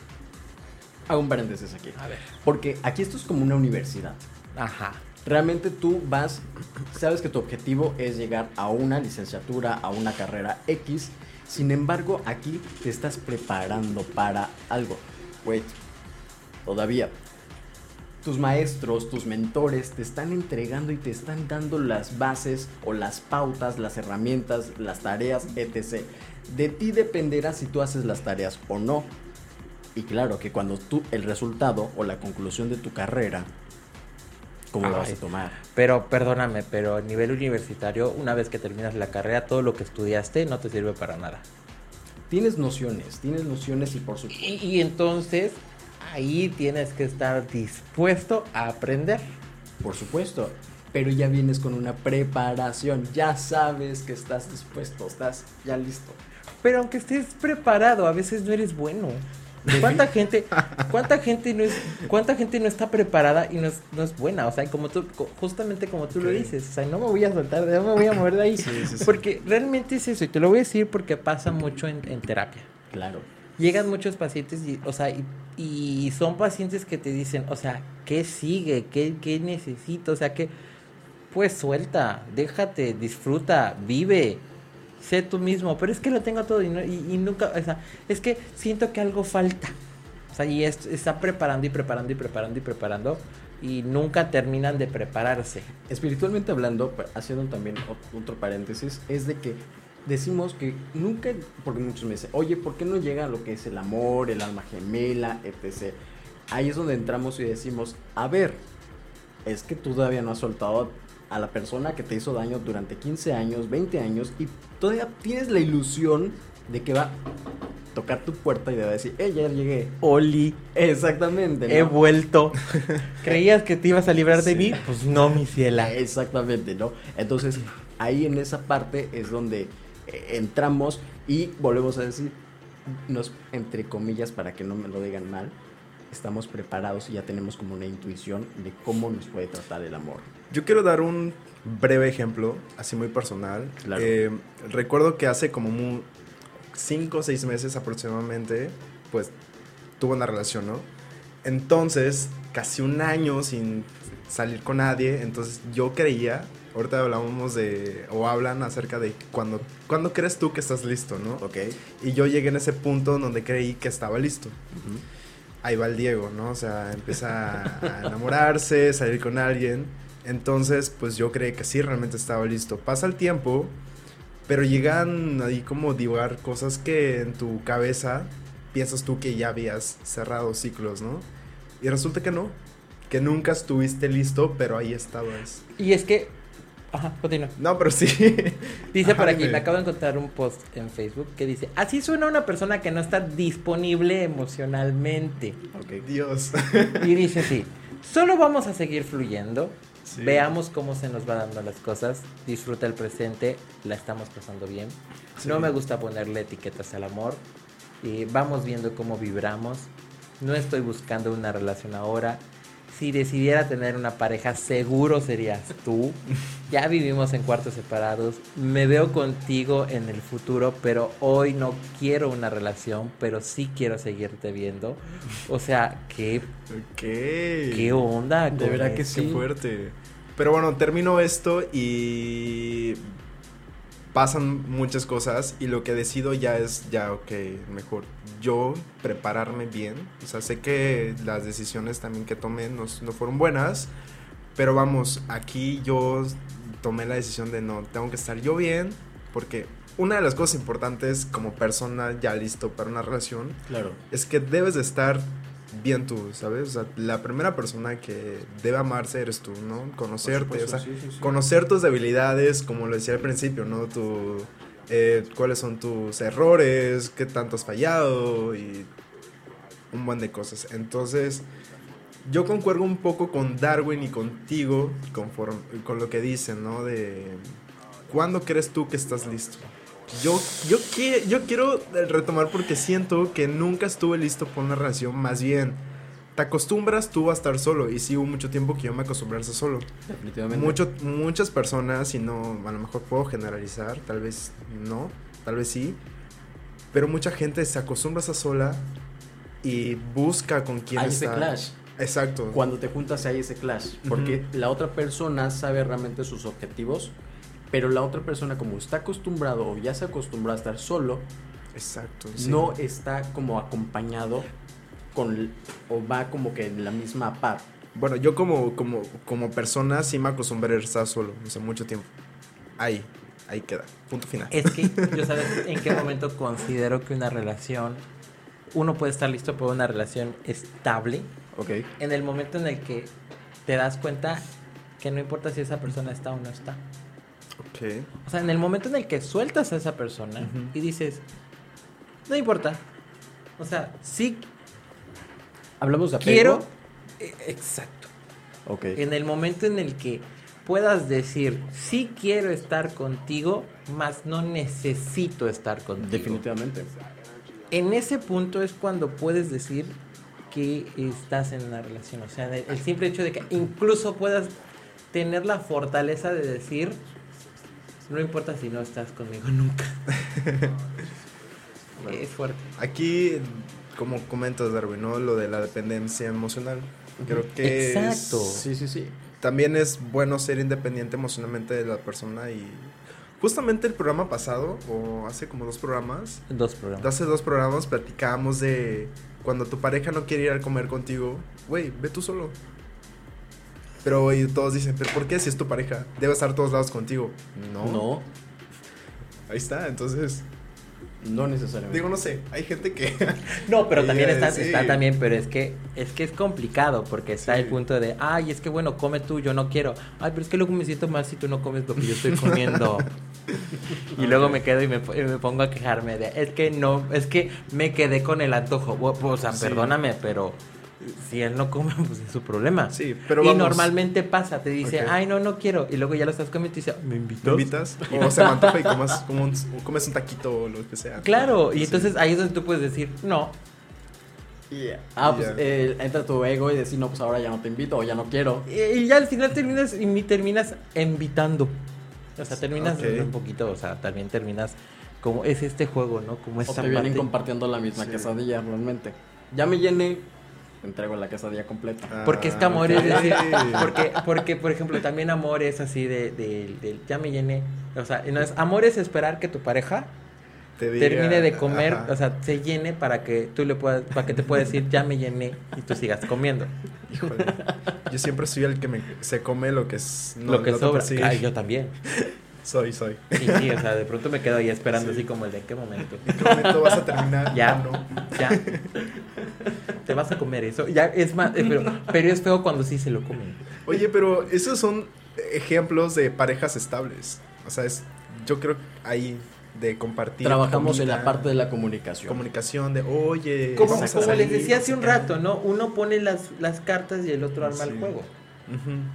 hago un paréntesis aquí. A ver. Porque aquí esto es como una universidad. Ajá. Realmente tú vas, sabes que tu objetivo es llegar a una licenciatura, a una carrera X. Sin embargo, aquí te estás preparando para algo. Wait, todavía. Tus maestros, tus mentores te están entregando y te están dando las bases o las pautas, las herramientas, las tareas, etc. De ti dependerá si tú haces las tareas o no. Y claro que cuando tú, el resultado o la conclusión de tu carrera, ¿cómo lo vas a tomar? Pero perdóname, pero a nivel universitario, una vez que terminas la carrera, todo lo que estudiaste no te sirve para nada. Tienes nociones, tienes nociones y por supuesto... Y, y entonces ahí tienes que estar dispuesto a aprender. Por supuesto, pero ya vienes con una preparación, ya sabes que estás dispuesto, estás ya listo. Pero aunque estés preparado, a veces no eres bueno. ¿Cuánta gente, *laughs* cuánta gente no es, cuánta gente no está preparada y no es, no es buena? O sea, como tú, justamente como tú lo dices, o sea, no me voy a soltar, no me voy a mover de ahí. *laughs* Sí, sí, sí. Porque realmente es eso, y te lo voy a decir porque pasa mucho en, en terapia. Claro. Llegan muchos pacientes y, o sea, y, y son pacientes que te dicen, o sea, ¿qué sigue? ¿Qué, qué necesito? O sea, que, pues suelta, déjate, disfruta, vive, sé tú mismo. Pero es que lo tengo todo y, nunca, o sea, es que siento que algo falta. O sea, y es- está preparando y preparando y preparando y preparando y nunca terminan de prepararse. Espiritualmente hablando, haciendo también ot- otro paréntesis, es de que decimos que nunca, porque muchos me dicen, oye, ¿por qué no llega lo que es el amor, el alma gemela, etc.? Ahí es donde entramos y decimos, a ver, es que tú todavía no has soltado a la persona que te hizo daño durante 15 años, 20 años, y todavía tienes la ilusión de que va a tocar tu puerta y te va a decir, eh, ya llegué. Oli, Exactamente. ¿no? he vuelto. *laughs* ¿Creías que te ibas a librar de Sí. mí? Pues no, mi ciela. Exactamente, ¿no? Entonces, ahí en esa parte es donde eh, entramos y volvemos a decir, nos, entre comillas, para que no me lo digan mal, estamos preparados y ya tenemos como una intuición de cómo nos puede tratar el amor. Yo quiero dar un breve ejemplo, así muy personal. Claro. Eh, recuerdo que hace como 5 o 6 meses aproximadamente, pues tuve una relación, ¿no? Entonces, casi un año sin salir con nadie, entonces yo creía, ahorita hablábamos de, o hablan acerca de cuando, cuando crees tú que estás listo, ¿no? ¿Ok? Y yo llegué en ese punto donde creí que estaba listo. Ahí va el Diego, ¿no? O sea, empieza a enamorarse, salir con alguien. Entonces, pues yo creí que sí, realmente estaba listo. Pasa el tiempo, pero llegan ahí como divagar cosas que en tu cabeza piensas tú que ya habías cerrado ciclos, ¿no? Y resulta que no, que nunca estuviste listo, pero ahí estabas. Y es que. Ajá, continúa. No, pero sí. *laughs* Dice Ajá, por aquí, me acabo de encontrar un post en Facebook que dice: Así suena una persona que no está disponible emocionalmente. Ok. Dios. Y dice así: Solo vamos a seguir fluyendo. Sí. Veamos cómo se nos va dando las cosas. Disfruta el presente. La estamos pasando bien. Sí. No me gusta ponerle etiquetas al amor. Y vamos viendo cómo vibramos. No estoy buscando una relación ahora. Si decidiera tener una pareja, seguro serías tú. Ya vivimos en cuartos separados. Me veo contigo en el futuro, pero hoy no quiero una relación, pero sí quiero seguirte viendo. O sea, qué, Ok. qué onda. De verdad que sí. fuerte. Pero bueno, termino esto y pasan muchas cosas y lo que decido ya es, ya, ok, mejor yo prepararme bien. O sea, sé que las decisiones también que tomé no, no fueron buenas, pero vamos, aquí yo tomé la decisión de no, tengo que estar yo bien, porque una de las cosas importantes como persona ya listo para una relación Claro. es que debes de estar bien tú, ¿sabes? O sea, la primera persona que debe amarse eres tú, ¿no? Conocerte, o sea, conocer tus debilidades, como lo decía al principio, ¿no? Tu, eh, cuáles son tus errores, qué tanto has fallado y un buen de cosas. Entonces, yo concuerdo un poco con Darwin y contigo conforme, con lo que dicen, ¿no? De cuándo crees tú que estás listo. Yo, yo, qui- yo quiero retomar porque siento que nunca estuve listo para una relación, más bien te acostumbras tú a estar solo. Y sí hubo mucho tiempo que yo me acostumbré a estar solo. Definitivamente. Mucho, muchas personas, y no, a lo mejor puedo generalizar, tal vez no, tal vez sí. Pero mucha gente se acostumbra a estar sola y busca con quién Hay ese clash. Exacto. Cuando te juntas hay ese clash. Porque la otra persona sabe realmente sus objetivos. Pero la otra persona, como está acostumbrado o ya se acostumbró a estar solo, Exacto. sí. no está como acompañado con o va como que en la misma par. Bueno, yo como, como, como persona sí me acostumbré a estar solo, sea, mucho tiempo. Ahí, ahí queda. Punto final. Es que *laughs* yo sabes en qué momento considero que una relación, uno puede estar listo para una relación estable, Ok. en el momento en el que te das cuenta que no importa si esa persona está o no está. O sea, en el momento en el que sueltas a esa persona y dices, no importa. O sea, sí Hablamos de apego. quiero. eh, Exacto. Ok. En el momento en el que puedas decir, sí quiero estar contigo, más no necesito estar contigo. Definitivamente. En ese punto es cuando puedes decir que estás en una relación. O sea, el simple hecho de que incluso puedas tener la fortaleza de decir, no importa si no estás conmigo *laughs* nunca. *laughs* es fuerte. Aquí, como comentas, Darwin, ¿no? Lo de la dependencia emocional. Creo que es- Exacto. Sí, sí, sí. también es bueno ser independiente emocionalmente de la persona y justamente el programa pasado, o hace como dos programas, Dos programas. hace dos programas platicábamos de cuando tu pareja no quiere ir a comer contigo, güey, ve tú solo. Pero y todos dicen, pero ¿por qué si es tu pareja? Debe estar a todos lados contigo. No. No, Ahí está, entonces, no necesariamente. digo, no sé, hay gente que... No, pero también está, sí. está también, pero es que es que es complicado porque está Sí. el punto de, ay, es que bueno, come tú, yo no quiero. Ay, pero es que luego me siento mal si tú no comes lo que yo estoy comiendo. *laughs* y luego me quedo y me, y me pongo a quejarme de, es que no, es que me quedé con el antojo. O, o sea, Sí. perdóname, pero si él no come, *laughs* pues es su problema. Sí, pero y normalmente pasa, te dice, ay, no, no quiero. Y luego ya lo estás comiendo y te dice, ¿me ¿Me invitas? invitas? *laughs* O se me antoja y *laughs* comas, como un, o comes un taquito o lo que sea. Claro, y Sí. entonces ahí es donde tú puedes decir, no, Ah, pues Ya. eh, entra tu ego y decir, no, pues ahora ya no te invito o ya no quiero. Y, y ya al final terminas y mi- terminas invitando. O sea, terminas un poquito, o sea, también terminas como es este juego, ¿no? Como O esta te vienen parte- compartiendo la misma Sí. quesadilla realmente. Ya me llené, entrego la quesadilla completa. Ah, Porque es que amor es decir, porque, porque, por ejemplo, también amor es así de, de, de- ya me llené. O sea, no es, amor es esperar que tu pareja Te diga- termine de comer, ajá. o sea, se llene para que tú le puedas, para que te pueda decir ya me llené y tú sigas comiendo. Híjole. Yo siempre soy el que me, se come lo que es. no, lo que sobra. persigue. Ay, yo también. Soy, soy. Sí, sí, o sea, de pronto me quedo ahí esperando Sí. así como el de ¿en qué momento. ¿En qué momento vas a terminar? Ya, no. ya. Te vas a comer eso. Ya es más, eh, pero, *laughs* pero es feo cuando sí se lo comen. Oye, pero esos son ejemplos de parejas estables. O sea, es, yo creo ahí de compartir. Trabajamos en la parte de la comunicación. comunicación de, oye, Como, vamos a como les decía hace un rato, ¿no? Uno pone las, las cartas y el otro arma Sí. el juego.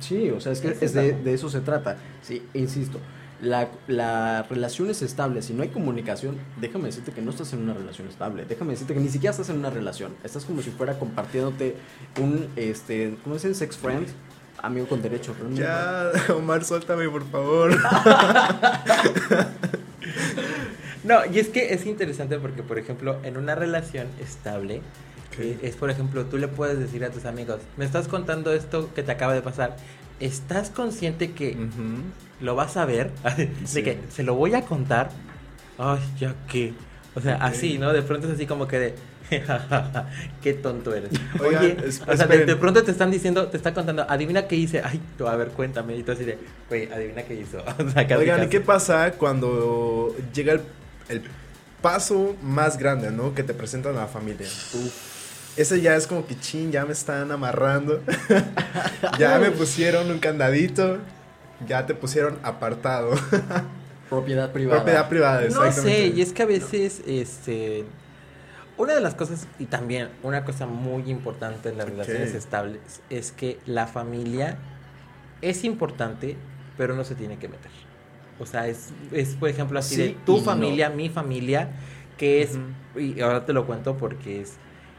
Sí, o sea, es que es de, de eso se trata. Sí, insisto, la, la relación es estable. Si no hay comunicación, déjame decirte que no estás en una relación estable. Déjame decirte que ni siquiera estás en una relación. Estás como si fuera compartiéndote un, este, ¿cómo dicen? Sex friend. Amigo con derecho. pero no- Ya, Omar, suéltame, por favor. *laughs* No, y es que es interesante porque, por ejemplo, en una relación estable, eh, es por ejemplo, tú le puedes decir a tus amigos, me estás contando esto que te acaba de pasar, ¿estás consciente que Ujú. Lo vas a ver? *laughs* de Sí. que se lo voy a contar. Ay, ya que. O sea, Ok. así, ¿no? De pronto es así como que de. *laughs* qué tonto eres. Oigan, Oye, es- o sea, de, de pronto te están diciendo, te está contando, adivina qué hice. Ay, tú, a ver, cuéntame. Y tú así de, güey, adivina qué hizo. *laughs* O sea, casi, Oigan, ¿y casi. qué pasa cuando llega el, el paso más grande, ¿no? Que te presentan a la familia. Ese ya es como que chin, ya me están amarrando. ya me pusieron un candadito. Ya te pusieron apartado. *laughs* Propiedad privada. Propiedad privada, No sé, exactamente. y es que a veces, este. Una de las cosas, y también una cosa muy importante en las relaciones estables, es que la familia es importante, pero no se tiene que meter. O sea, es, es por ejemplo, así Sí de tu no. familia, mi familia, que es, y ahora te lo cuento porque es,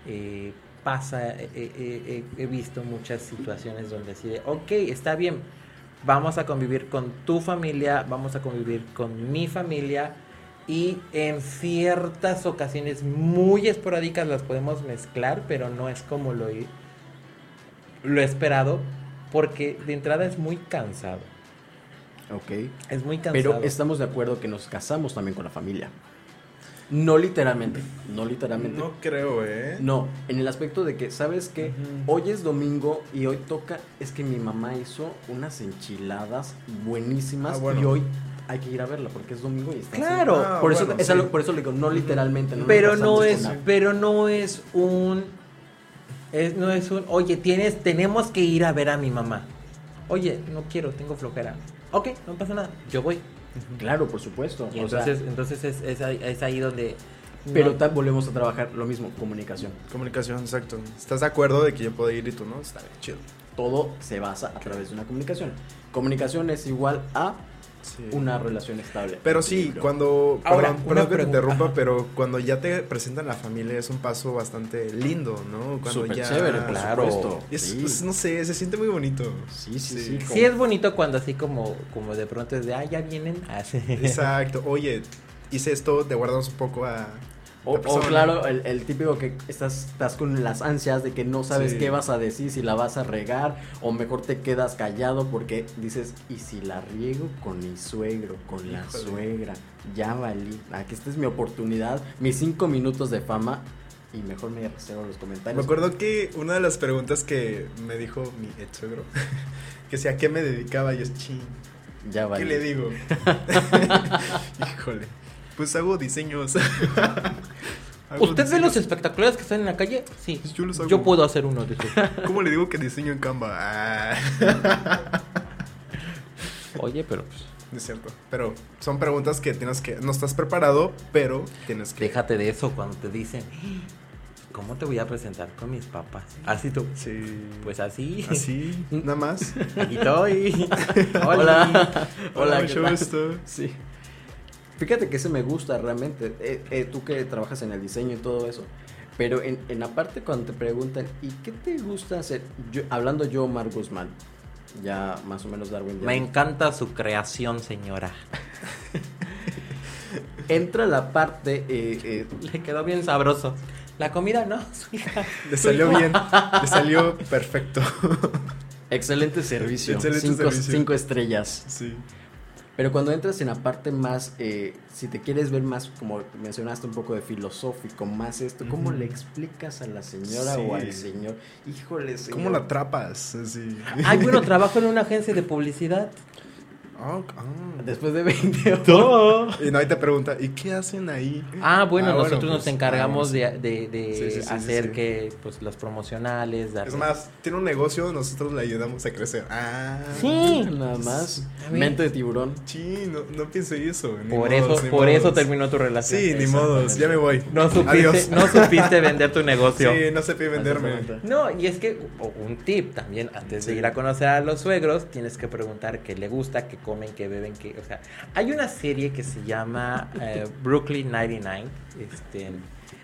eh, pasa, eh, eh, eh, he visto muchas situaciones donde así de, ok, está bien, vamos a convivir con tu familia, vamos a convivir con mi familia y en ciertas ocasiones muy esporádicas las podemos mezclar, pero no es como lo, he- lo esperado, porque de entrada es muy cansado. Ok. Es muy cansado. Pero estamos de acuerdo que nos casamos también con la familia. No literalmente, no literalmente. No creo, ¿eh? No, en el aspecto de que, ¿sabes qué? Hoy es domingo y hoy toca, es que mi mamá hizo unas enchiladas buenísimas Ah, bueno. y hoy hay que ir a verla porque es domingo y está Claro. Ah, por, eso, bueno, es algo- por eso le digo, no literalmente. nos pero no es pero no es un es, no es un oye tienes tenemos que ir a ver a mi mamá oye no quiero tengo flojera ok no pasa nada yo voy Claro, por supuesto. y o sea, entonces entonces es, es ahí, es ahí donde pero no- tal volvemos a trabajar lo mismo, comunicación. Comunicación, exacto. ¿Estás de acuerdo de que yo puedo ir y tú no? Está bien, chido. Todo se basa a través de una comunicación. Comunicación es igual a Sí. una relación estable. Pero sí, cuando. Ahora, perdón, perdón que te pregunta. interrumpa, pero cuando ya te presentan la familia es un paso bastante lindo, ¿no? Cuando Súper ya. chévere, Claro. Es, Sí. pues, no sé, se siente muy bonito. Sí, sí, sí. sí es bonito cuando así como como de pronto es de ah ya vienen Ah, *laughs* sí. Exacto. Oye, hice esto, te guardamos un poco a. O, claro, el, el típico que estás, estás con las ansias de que no sabes Sí. qué vas a decir, si la vas a regar, o mejor te quedas callado porque dices, ¿y si la riego con mi suegro, con la suegra? Ya valí. Aquí esta es mi oportunidad, mis cinco minutos de fama, y mejor me reservo los Me comentarios. acuerdo que una de las preguntas que me dijo mi ex suegro, *laughs* que si a qué me dedicaba, y es ching. Ya valí. ¿Qué le digo? *laughs* *laughs* Híjole. Pues hago diseños. *laughs* Hago ¿Usted ve los espectaculares que están en la calle? Sí. Pues yo los hago. Yo puedo hacer uno de esos. *laughs* ¿Cómo le digo que diseño en Canva? Ah, Oye, pero pues, es cierto. Pero son preguntas que tienes que. No estás preparado, pero tienes que. déjate de eso cuando te dicen, ¿cómo te voy a presentar con mis papás? Así tú. Sí. Pues así. Así, nada más. Aquí estoy. *laughs* Hola. Hola, Hola, ¿qué mucho tal? gusto. Sí. Fíjate que ese me gusta realmente. Eh, eh, tú que trabajas en el diseño y todo eso. Pero en, en la parte cuando te preguntan, ¿y qué te gusta hacer? Yo, hablando yo, Omar Guzmán, ya más o menos Darwin. ya Me encanta su creación, señora. *laughs* Entra la parte. eh, eh, Le quedó bien sabroso. La comida no, *laughs* su hija. Le salió bien. Le salió perfecto. excelente servicio. Excelente cinco, servicio. cinco estrellas. Sí. Pero cuando entras en la parte más, eh, si te quieres ver más, como mencionaste, un poco de filosófico, más esto, ¿cómo le explicas a la señora o al señor? Híjole, señor. ¿Cómo la atrapas? Ay, bueno, *laughs* trabajo en una agencia de publicidad. Ah. Después de 20 *laughs* horas. Y no, ahí te pregunta, ¿y qué hacen ahí? Ah, bueno, Ah, bueno, nosotros nos pues, encargamos ah, de, de- de Sí, sí, sí, hacer sí, sí. que pues los promocionales, dar- Es más, tiene un negocio, nosotros le ayudamos a crecer. Ah. Sí. Nada más. Ver. Mente de tiburón. Sí, no, no pensé eso. ni Por modos, eso, ni por eso terminó tu relación. Sí, ni modos, ya me voy. No supiste, Adiós. no supiste vender tu negocio. Sí, no sé venderme. No, y es que un tip también, antes de ir a conocer a los suegros, tienes que preguntar qué le gusta, qué comen, qué beben, qué, o sea, hay una serie que se llama eh, Brooklyn 99, este,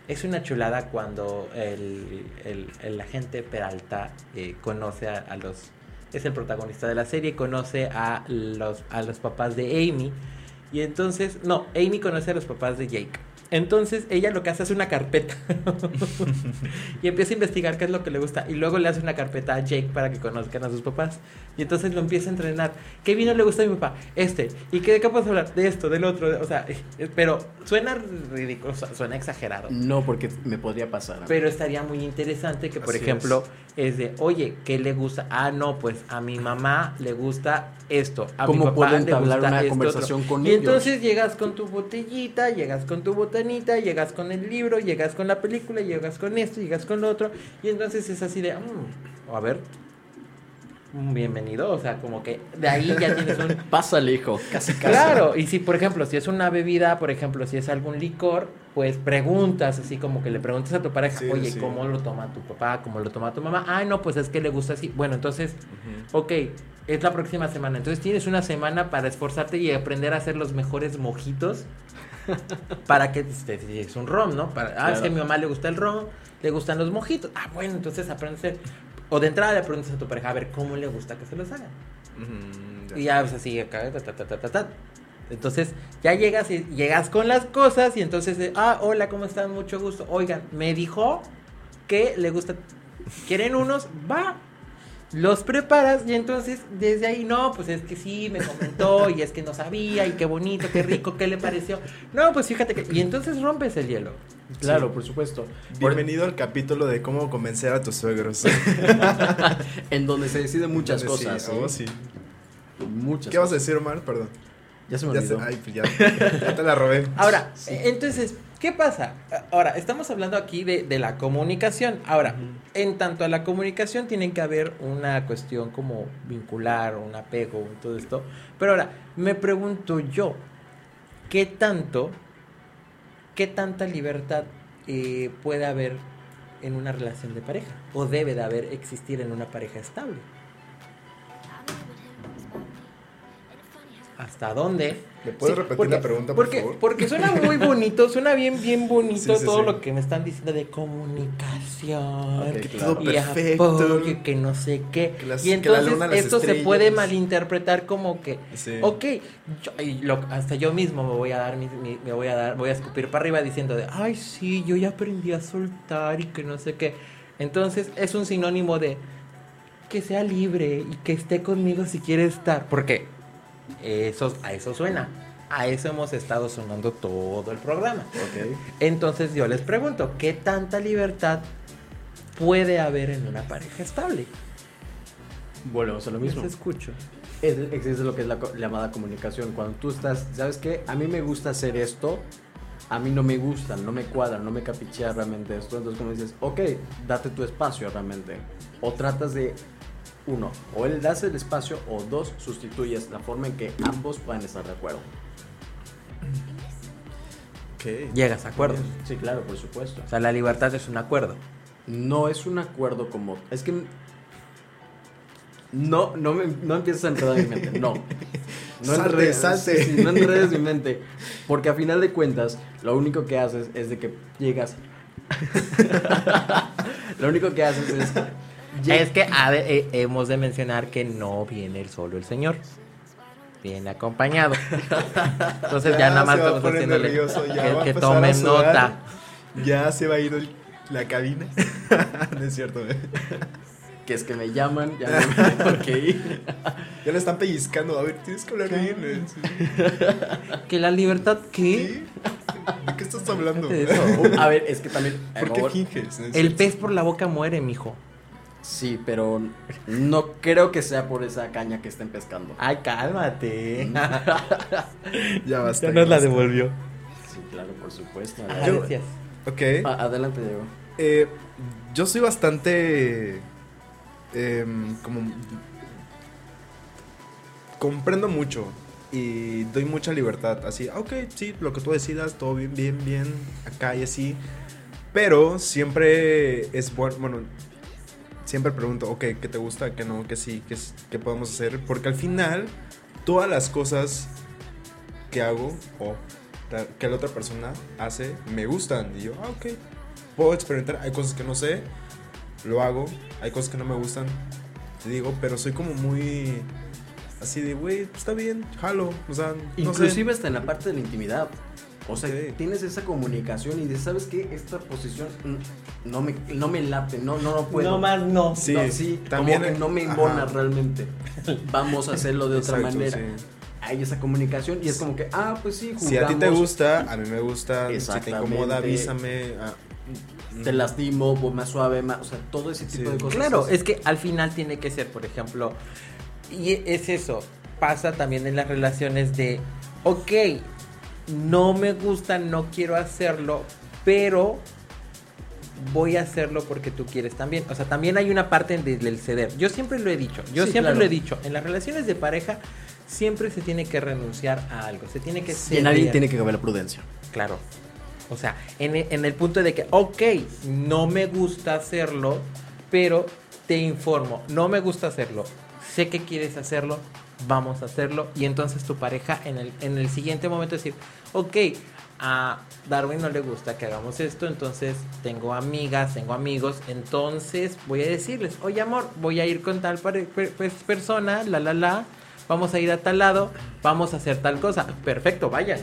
es una chulada cuando el, el- el agente Peralta eh, conoce a, a los, es el protagonista de la serie, conoce a los, a los papás de Amy, y entonces, no, Amy conoce a los papás de Jake. Entonces ella lo que hace es una carpeta *laughs* y empieza a investigar qué es lo que le gusta y luego le hace una carpeta a Jake para que conozcan a sus papás y entonces lo empieza a entrenar. ¿Qué vino le gusta a mi papá? Este. ¿Y qué, de qué puedes hablar? De esto, del otro. de- o sea, eh, pero suena ridículo, suena exagerado. No, porque me podría pasar. Pero estaría muy interesante que, por Así ejemplo, es. de, oye, ¿qué le gusta? Ah, no, pues a mi mamá le gusta esto. A ¿Cómo mi papá puedo le entablar gusta una esto conversación otro". con y ellos? entonces llegas con tu botellita, llegas con tu llegas con el libro, llegas con la película, llegas con esto, llegas con lo otro. Y entonces es así de, "Mm, a ver, mm, bienvenido. O sea, como que de ahí ya tienes un *laughs* Pásale, hijo. Casi, casi. Claro, y si por ejemplo, si es una bebida, por ejemplo, si es algún licor, pues preguntas, así como que le preguntas a tu pareja, Sí, oye, sí. ¿cómo lo toma tu papá? ¿Cómo lo toma tu mamá? Ah, no, pues es que le gusta así. Bueno, entonces, ok, es la próxima semana. Entonces tienes una semana para esforzarte y aprender a hacer los mejores mojitos *laughs* para que te es un rom, ¿no? Para, ah, es que a mi mamá le gusta el rom, le gustan los mojitos. Ah, bueno, entonces aprendes O de entrada le preguntas a tu pareja a ver cómo le gusta que se los hagan. Mm, Y ya pues así acá, ta, ta, ta, ta, ta, ta. Entonces ya llegas y llegas con las cosas y entonces, eh, ah, hola, ¿cómo están? Mucho gusto. Oigan, me dijo que le gusta. ¿Quieren unos? Va. Los preparas y entonces desde ahí, no, pues es que sí, me comentó y es que no sabía y qué bonito, qué rico, qué le pareció. No, pues fíjate que... Y entonces rompes el hielo. Claro, por supuesto. Por- Bienvenido al capítulo de cómo convencer a tus suegros. *laughs* en donde se deciden muchas Donde sí, cosas. oh, ¿sí? sí. Muchas ¿Qué vas a cosas. decir, Omar? Perdón. Ya se me Ya, olvidó. ay, pues ya, ya te la robé. Ahora, eh, entonces, ¿qué pasa? Ahora, estamos hablando aquí de, de la comunicación. Ahora, en tanto a la comunicación tiene que haber una cuestión como vincular, un apego, todo esto. Pero ahora, me pregunto yo, ¿qué tanto, qué tanta libertad eh, puede haber en una relación de pareja? ¿O debe de haber existir en una pareja estable? ¿Hasta dónde? ¿Me puedes repetir la pregunta, por porque, favor? Porque suena muy bonito, suena bien, bien bonito Sí, sí, todo sí. lo que me están diciendo de comunicación. Ok, Que claro. todo y perfecto. apoyo, que no sé qué. Que las- y que la entonces luna, las esto se puede malinterpretar como que, Sí. ok, yo- y lo- hasta yo mismo me voy a dar, mi- mi- me voy a dar, voy a escupir para arriba diciendo de, ay sí, yo ya aprendí a soltar y que no sé qué. Entonces es un sinónimo de que sea libre y que esté conmigo si quiere estar. Porque eso, a eso suena. A eso hemos estado sonando todo el programa. Entonces yo les pregunto, ¿qué tanta libertad puede haber en una pareja estable? Volvemos a lo mismo. Les escucho. Es- existe lo que es la llamada comunicación. Cuando tú estás, ¿sabes qué? A mí me gusta hacer esto, a mí no me gusta, no me cuadra, no me capichea realmente esto. Entonces, como dices, ok, date tu espacio realmente. O tratas de, uno, o él das el espacio, o dos, sustituyes la forma en que ambos puedan estar de acuerdo. Ok. Llegas a acuerdos. Sí, claro, por supuesto. O sea, la libertad es un acuerdo. No es un acuerdo como. Es que. No, no, me, no empieces a enredar mi mente. No. *laughs* No Salte, enredes, salte. sí, sí, no enredes mi mente. Porque a final de cuentas, lo único que haces es de que llegas. *laughs* *laughs* lo único que haces es. Es que ha de- eh, hemos de mencionar que no viene el solo el señor. Viene acompañado. Entonces ya, *laughs* nada más a estamos haciéndole nervioso, que, a que a tomen nota. Ya se va a ir el- la cabina. *laughs* no es cierto, eh. Que es que me llaman, ya no me que ir. *laughs* Ya le están pellizcando. A ver, tienes que hablar bien. eh. Sí. Que la libertad, ¿qué? ¿Sí? ¿De qué estás hablando? Eso. A ver, es que también. ¿Por por qué favor, finges? El cierto. pez por la boca muere, mijo. Sí, pero no creo que sea por esa caña que estén pescando. Ay, cálmate. *laughs* Ya basta. ya nos la devolvió. Sí, claro, por supuesto. Ah, Yo- gracias. Ok. A- adelante, Diego. Eh, yo soy bastante. em, como. Comprendo mucho y doy mucha libertad. Así, ah, ok, sí, lo que tú decidas, todo bien, bien, bien, acá y así. Pero siempre es bueno. Bueno, siempre pregunto, ok, ¿qué te gusta? ¿Qué no? ¿Qué sí? ¿Qué, qué podemos hacer? Porque al final, todas las cosas que hago o que la otra persona hace me gustan. Y yo, ah, ok, puedo experimentar. Hay cosas que no sé, lo hago. Hay cosas que no me gustan, te digo, pero soy como muy así de, güey, pues está bien, jalo. O sea, Inclusive hasta en la parte de la intimidad. O sea, tienes esa comunicación y dices, ¿sabes qué? Esta posición no me, no me late, no, no, no puedo. No más no. Sí, No, sí, también, como que no me ajá. embona realmente. *laughs* Vamos a hacerlo de otra Exacto, manera. sí. Hay esa comunicación y es como que, ah, pues sí, jugamos. Si a ti te gusta, a mí me gusta. Si te Exactamente. incomoda, avísame. ah, mm, Te lastimo, pues más suave, más, o sea, todo ese tipo Sí. de cosas. Claro, es que al final tiene que ser, por ejemplo, y es eso, pasa también en las relaciones de, ok, no me gusta, no quiero hacerlo, pero voy a hacerlo porque tú quieres también. O sea, también hay una parte de- del ceder. Yo siempre lo he dicho, yo Sí, siempre claro. lo he dicho, en las relaciones de pareja siempre se tiene que renunciar a algo, se tiene que Y en alguien ceder. tiene que caber la prudencia. Claro. O sea, en, en el punto de que, ok, no me gusta hacerlo, pero te informo, no me gusta hacerlo, sé que quieres hacerlo, vamos a hacerlo. Y entonces tu pareja en el, en el siguiente momento decir, ok, a Darwin no le gusta que hagamos esto, entonces tengo amigas, tengo amigos, entonces voy a decirles, oye amor, voy a ir con tal pues, persona, la la la, vamos a ir a tal lado, vamos a hacer tal cosa. Perfecto, vayan.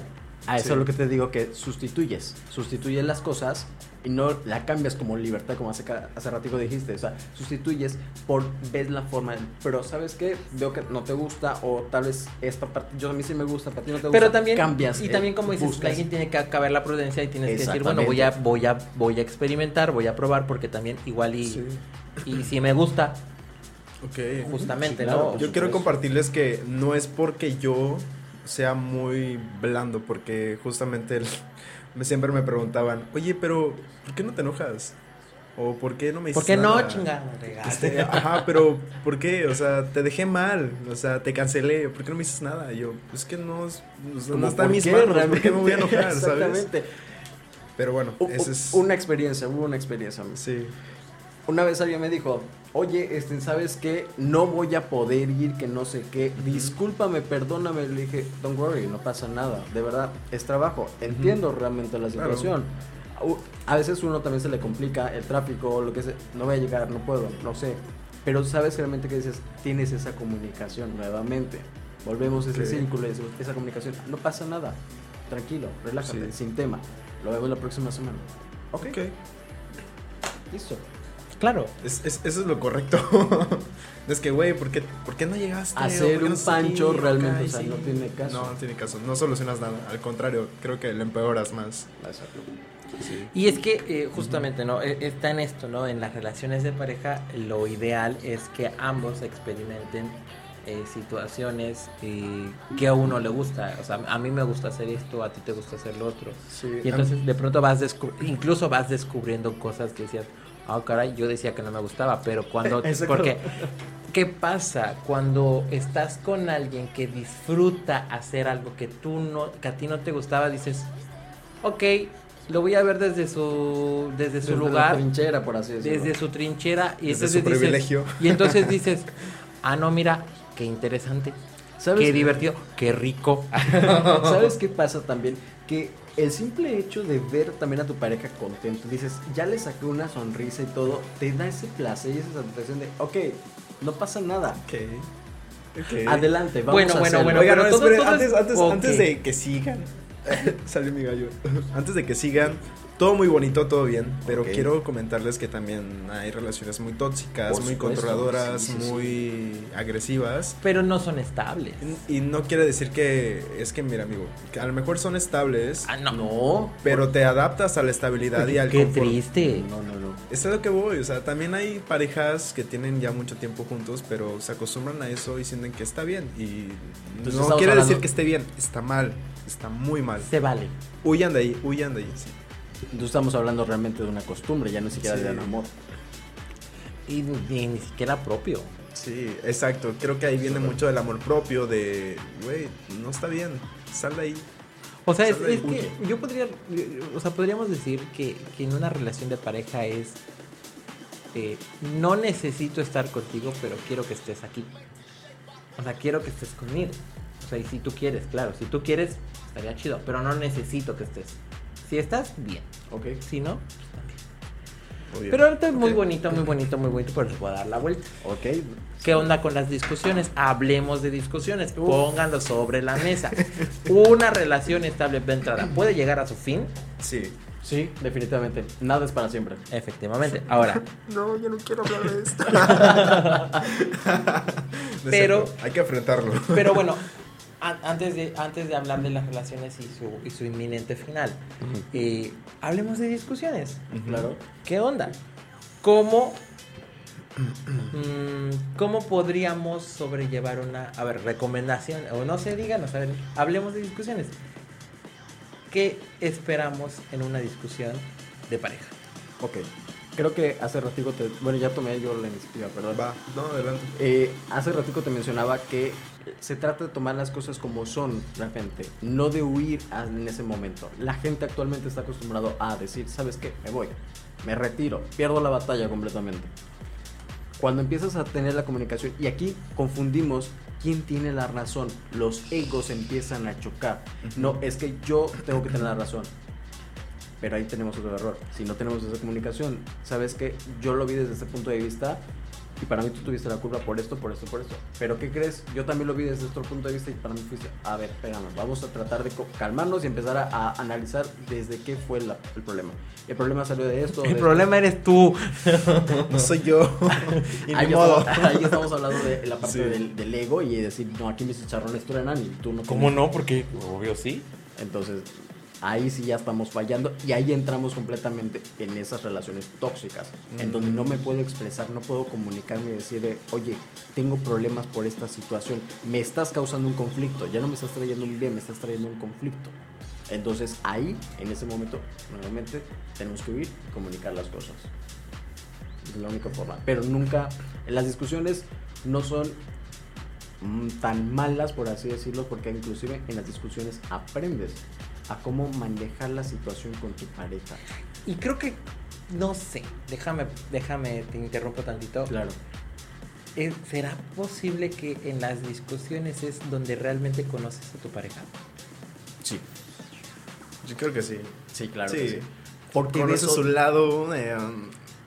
A eso Sí. es lo que te digo que sustituyes. Sustituyes las cosas y no la cambias como libertad, como hace, hace ratico dijiste. O sea, sustituyes por ves la forma. Pero ¿sabes qué? Veo que no te gusta o tal vez esta parte, yo a mí sí me gusta, para ti no te gusta. Pero también, cambias. y eh, también como dices, buscas. alguien tiene que acabar la prudencia y tienes que decir, bueno, voy a, voy a, voy a experimentar, voy a probar, porque también igual y, Sí. y si me gusta, Ok. justamente, Sí, claro, ¿no? Yo quiero compartirles que no es porque yo sea muy blando, porque justamente el- me- *laughs* siempre me preguntaban, oye, pero ¿por qué no te enojas? O ¿por qué no me ¿Por dices qué no, nada?" chingada? Este, ajá, pero ¿por qué? O sea, te dejé mal, o sea, te cancelé, ¿por qué no me dices nada? Y yo, es que no, es- o sea, no está en ¿por mis qué manos, ¿por qué me voy a realmente? enojar, *laughs* sabes? Exactamente. Pero bueno, ese es... Una experiencia, hubo una experiencia. Sí, Una vez alguien me dijo, oye, este, ¿sabes qué? No voy a poder ir, que no sé qué. Discúlpame, perdóname. Le dije, don't worry, no pasa nada. De verdad, es trabajo. Entiendo realmente la situación. A veces uno también se le complica el tráfico lo que sea. No voy a llegar, no puedo, no sé. Pero sabes realmente que dices, tienes esa comunicación nuevamente. Volvemos a ese círculo, ese- esa comunicación. No pasa nada. Tranquilo, relájate, Sí. sin tema. Lo vemos la próxima semana. Ok, ok. listo. Claro. Es, es- eso es lo correcto. *laughs* es que, güey, ¿por qué, ¿por qué no llegaste? Hacer ¿O por qué un no estás aquí? pancho realmente, o sea, no tiene caso. No, no tiene caso. No solucionas nada. Al contrario, creo que le empeoras más. Exacto. Sí. Y es que eh, justamente, ¿no? E- Está en esto, ¿no? En las relaciones de pareja, lo ideal es que ambos experimenten eh, situaciones eh, que a uno le gusta. O sea, a mí me gusta hacer esto, a ti te gusta hacer lo otro. Sí, Y entonces de pronto vas incluso vas descubriendo cosas que decías, ah, caray, yo decía que no me gustaba, pero cuando... *laughs* Porque, *laughs* ¿qué pasa cuando estás con alguien que disfruta hacer algo que tú no, que a ti no te gustaba? Dices, ok, lo voy a ver desde su, desde su Desde lugar, trinchera, por así decirlo. desde su trinchera, y Desde entonces su dices- privilegio. y entonces *laughs* dices, ah, no, mira, qué interesante, ¿Sabes qué qué? divertido, qué rico. ¿Sabes qué pasa también? Que el simple hecho de ver también a tu pareja contento, dices, ya le saqué una sonrisa y todo, te da ese placer y esa satisfacción de, ok, no pasa nada. Ok. Ok. Adelante, vamos Bueno, a bueno, hacerlo. bueno, Oigan, pero no, todo- esperen, todo es- antes, antes, antes de que sigan. *laughs* Salió mi gallo. Antes de que sigan, todo muy bonito, todo bien. Pero Ok. quiero comentarles que también hay relaciones muy tóxicas, Por muy supuesto, controladoras, sí, sí, sí. muy agresivas. Pero no son estables. Y no quiere decir que es que, mira, amigo, que a lo mejor son estables, Ah, no. No, pero te adaptas a la estabilidad y al Qué confort. triste. no, no, no. Es lo que voy, o sea, también hay parejas que tienen ya mucho tiempo juntos, pero se acostumbran a eso y sienten que está bien. Y Entonces no quiere hablando- decir que esté bien, está mal, está muy mal. Se vale. Huyan de ahí, huyan de ahí. sí. Entonces estamos hablando realmente de una costumbre, ya no siquiera Sí. de un amor. Y ni, ni siquiera propio. Sí, exacto. Creo que ahí viene mucho del amor propio, de, güey, no está bien, sal de ahí. O sea, es, es que yo podría, o sea, podríamos decir que, que en una relación de pareja es, eh, no necesito estar contigo, pero quiero que estés aquí. O sea, quiero que estés conmigo. O sea, y si tú quieres, claro, si tú quieres, estaría chido, pero no necesito que estés. Si estás, bien. Ok. Si no, pues también. Pero ahorita es muy bonito, muy bonito, muy bonito, pero les voy a dar la vuelta. Ok. ¿Qué onda con las discusiones? Hablemos de discusiones, pónganlo sobre la mesa. Una relación estable de entrada puede llegar a su fin, Sí. Sí, definitivamente. Nada es para siempre. efectivamente. Ahora, *laughs* No, yo no quiero hablar de esto. *laughs* *laughs* Pero- hay que enfrentarlo. pero bueno, antes de, antes de hablar de las relaciones y su, y su inminente final, eh, hablemos de discusiones. Claro. ¿Qué onda? ¿Cómo, mm, ¿Cómo podríamos sobrellevar una, a ver, recomendación, o no sé, díganos, a ver, hablemos de discusiones. ¿Qué esperamos en una discusión de pareja? Ok. Creo que hace ratico te... Bueno, ya tomé yo la iniciativa, perdón. Va, no, adelante. Eh, hace ratico te mencionaba que se trata de tomar las cosas como son realmente, no de huir a- en ese momento. La gente actualmente está acostumbrado a decir, ¿sabes qué? Me voy, me retiro, pierdo la batalla completamente. Cuando empiezas a tener la comunicación, y aquí confundimos quién tiene la razón, los egos empiezan a chocar. No, es que yo tengo que tener la razón. Pero ahí tenemos otro error. Si no tenemos esa comunicación, sabes que yo lo vi desde este punto de vista y para mí tú tuviste la culpa por esto, por esto, por esto. Pero ¿qué crees? Yo también lo vi desde otro punto de vista y para mí fuiste, a ver, espérame, vamos a tratar de calmarnos y empezar a, a analizar desde qué fue la- el problema. El problema salió de esto. de El esto. problema eres tú. *laughs* No soy yo. *laughs* y Ahí modo. estamos, *laughs* ahí estamos hablando de la parte Sí. del, del ego y decir, no, aquí mis chicharrones truenan y tú no. ¿Cómo tienes". no? Porque obvio sí. Entonces, ahí sí ya estamos fallando y ahí entramos completamente en esas relaciones tóxicas, en donde no me puedo expresar, no puedo comunicarme y decir, oye, tengo problemas por esta situación, me estás causando un conflicto, ya no me estás trayendo un bien, me estás trayendo un conflicto. Entonces ahí, en ese momento, nuevamente, tenemos que huir y comunicar las cosas. Es la única forma. Pero nunca, las discusiones no son mm, tan malas, por así decirlo, porque inclusive en las discusiones aprendes a cómo manejar la situación con tu pareja. Y creo que, no sé, déjame, déjame, te interrumpo tantito. Claro. Eh, ¿Será posible que en las discusiones es donde realmente conoces a tu pareja? Sí, Yo creo que sí. sí, claro. Sí. que sí. Porque Conoces su lado eh,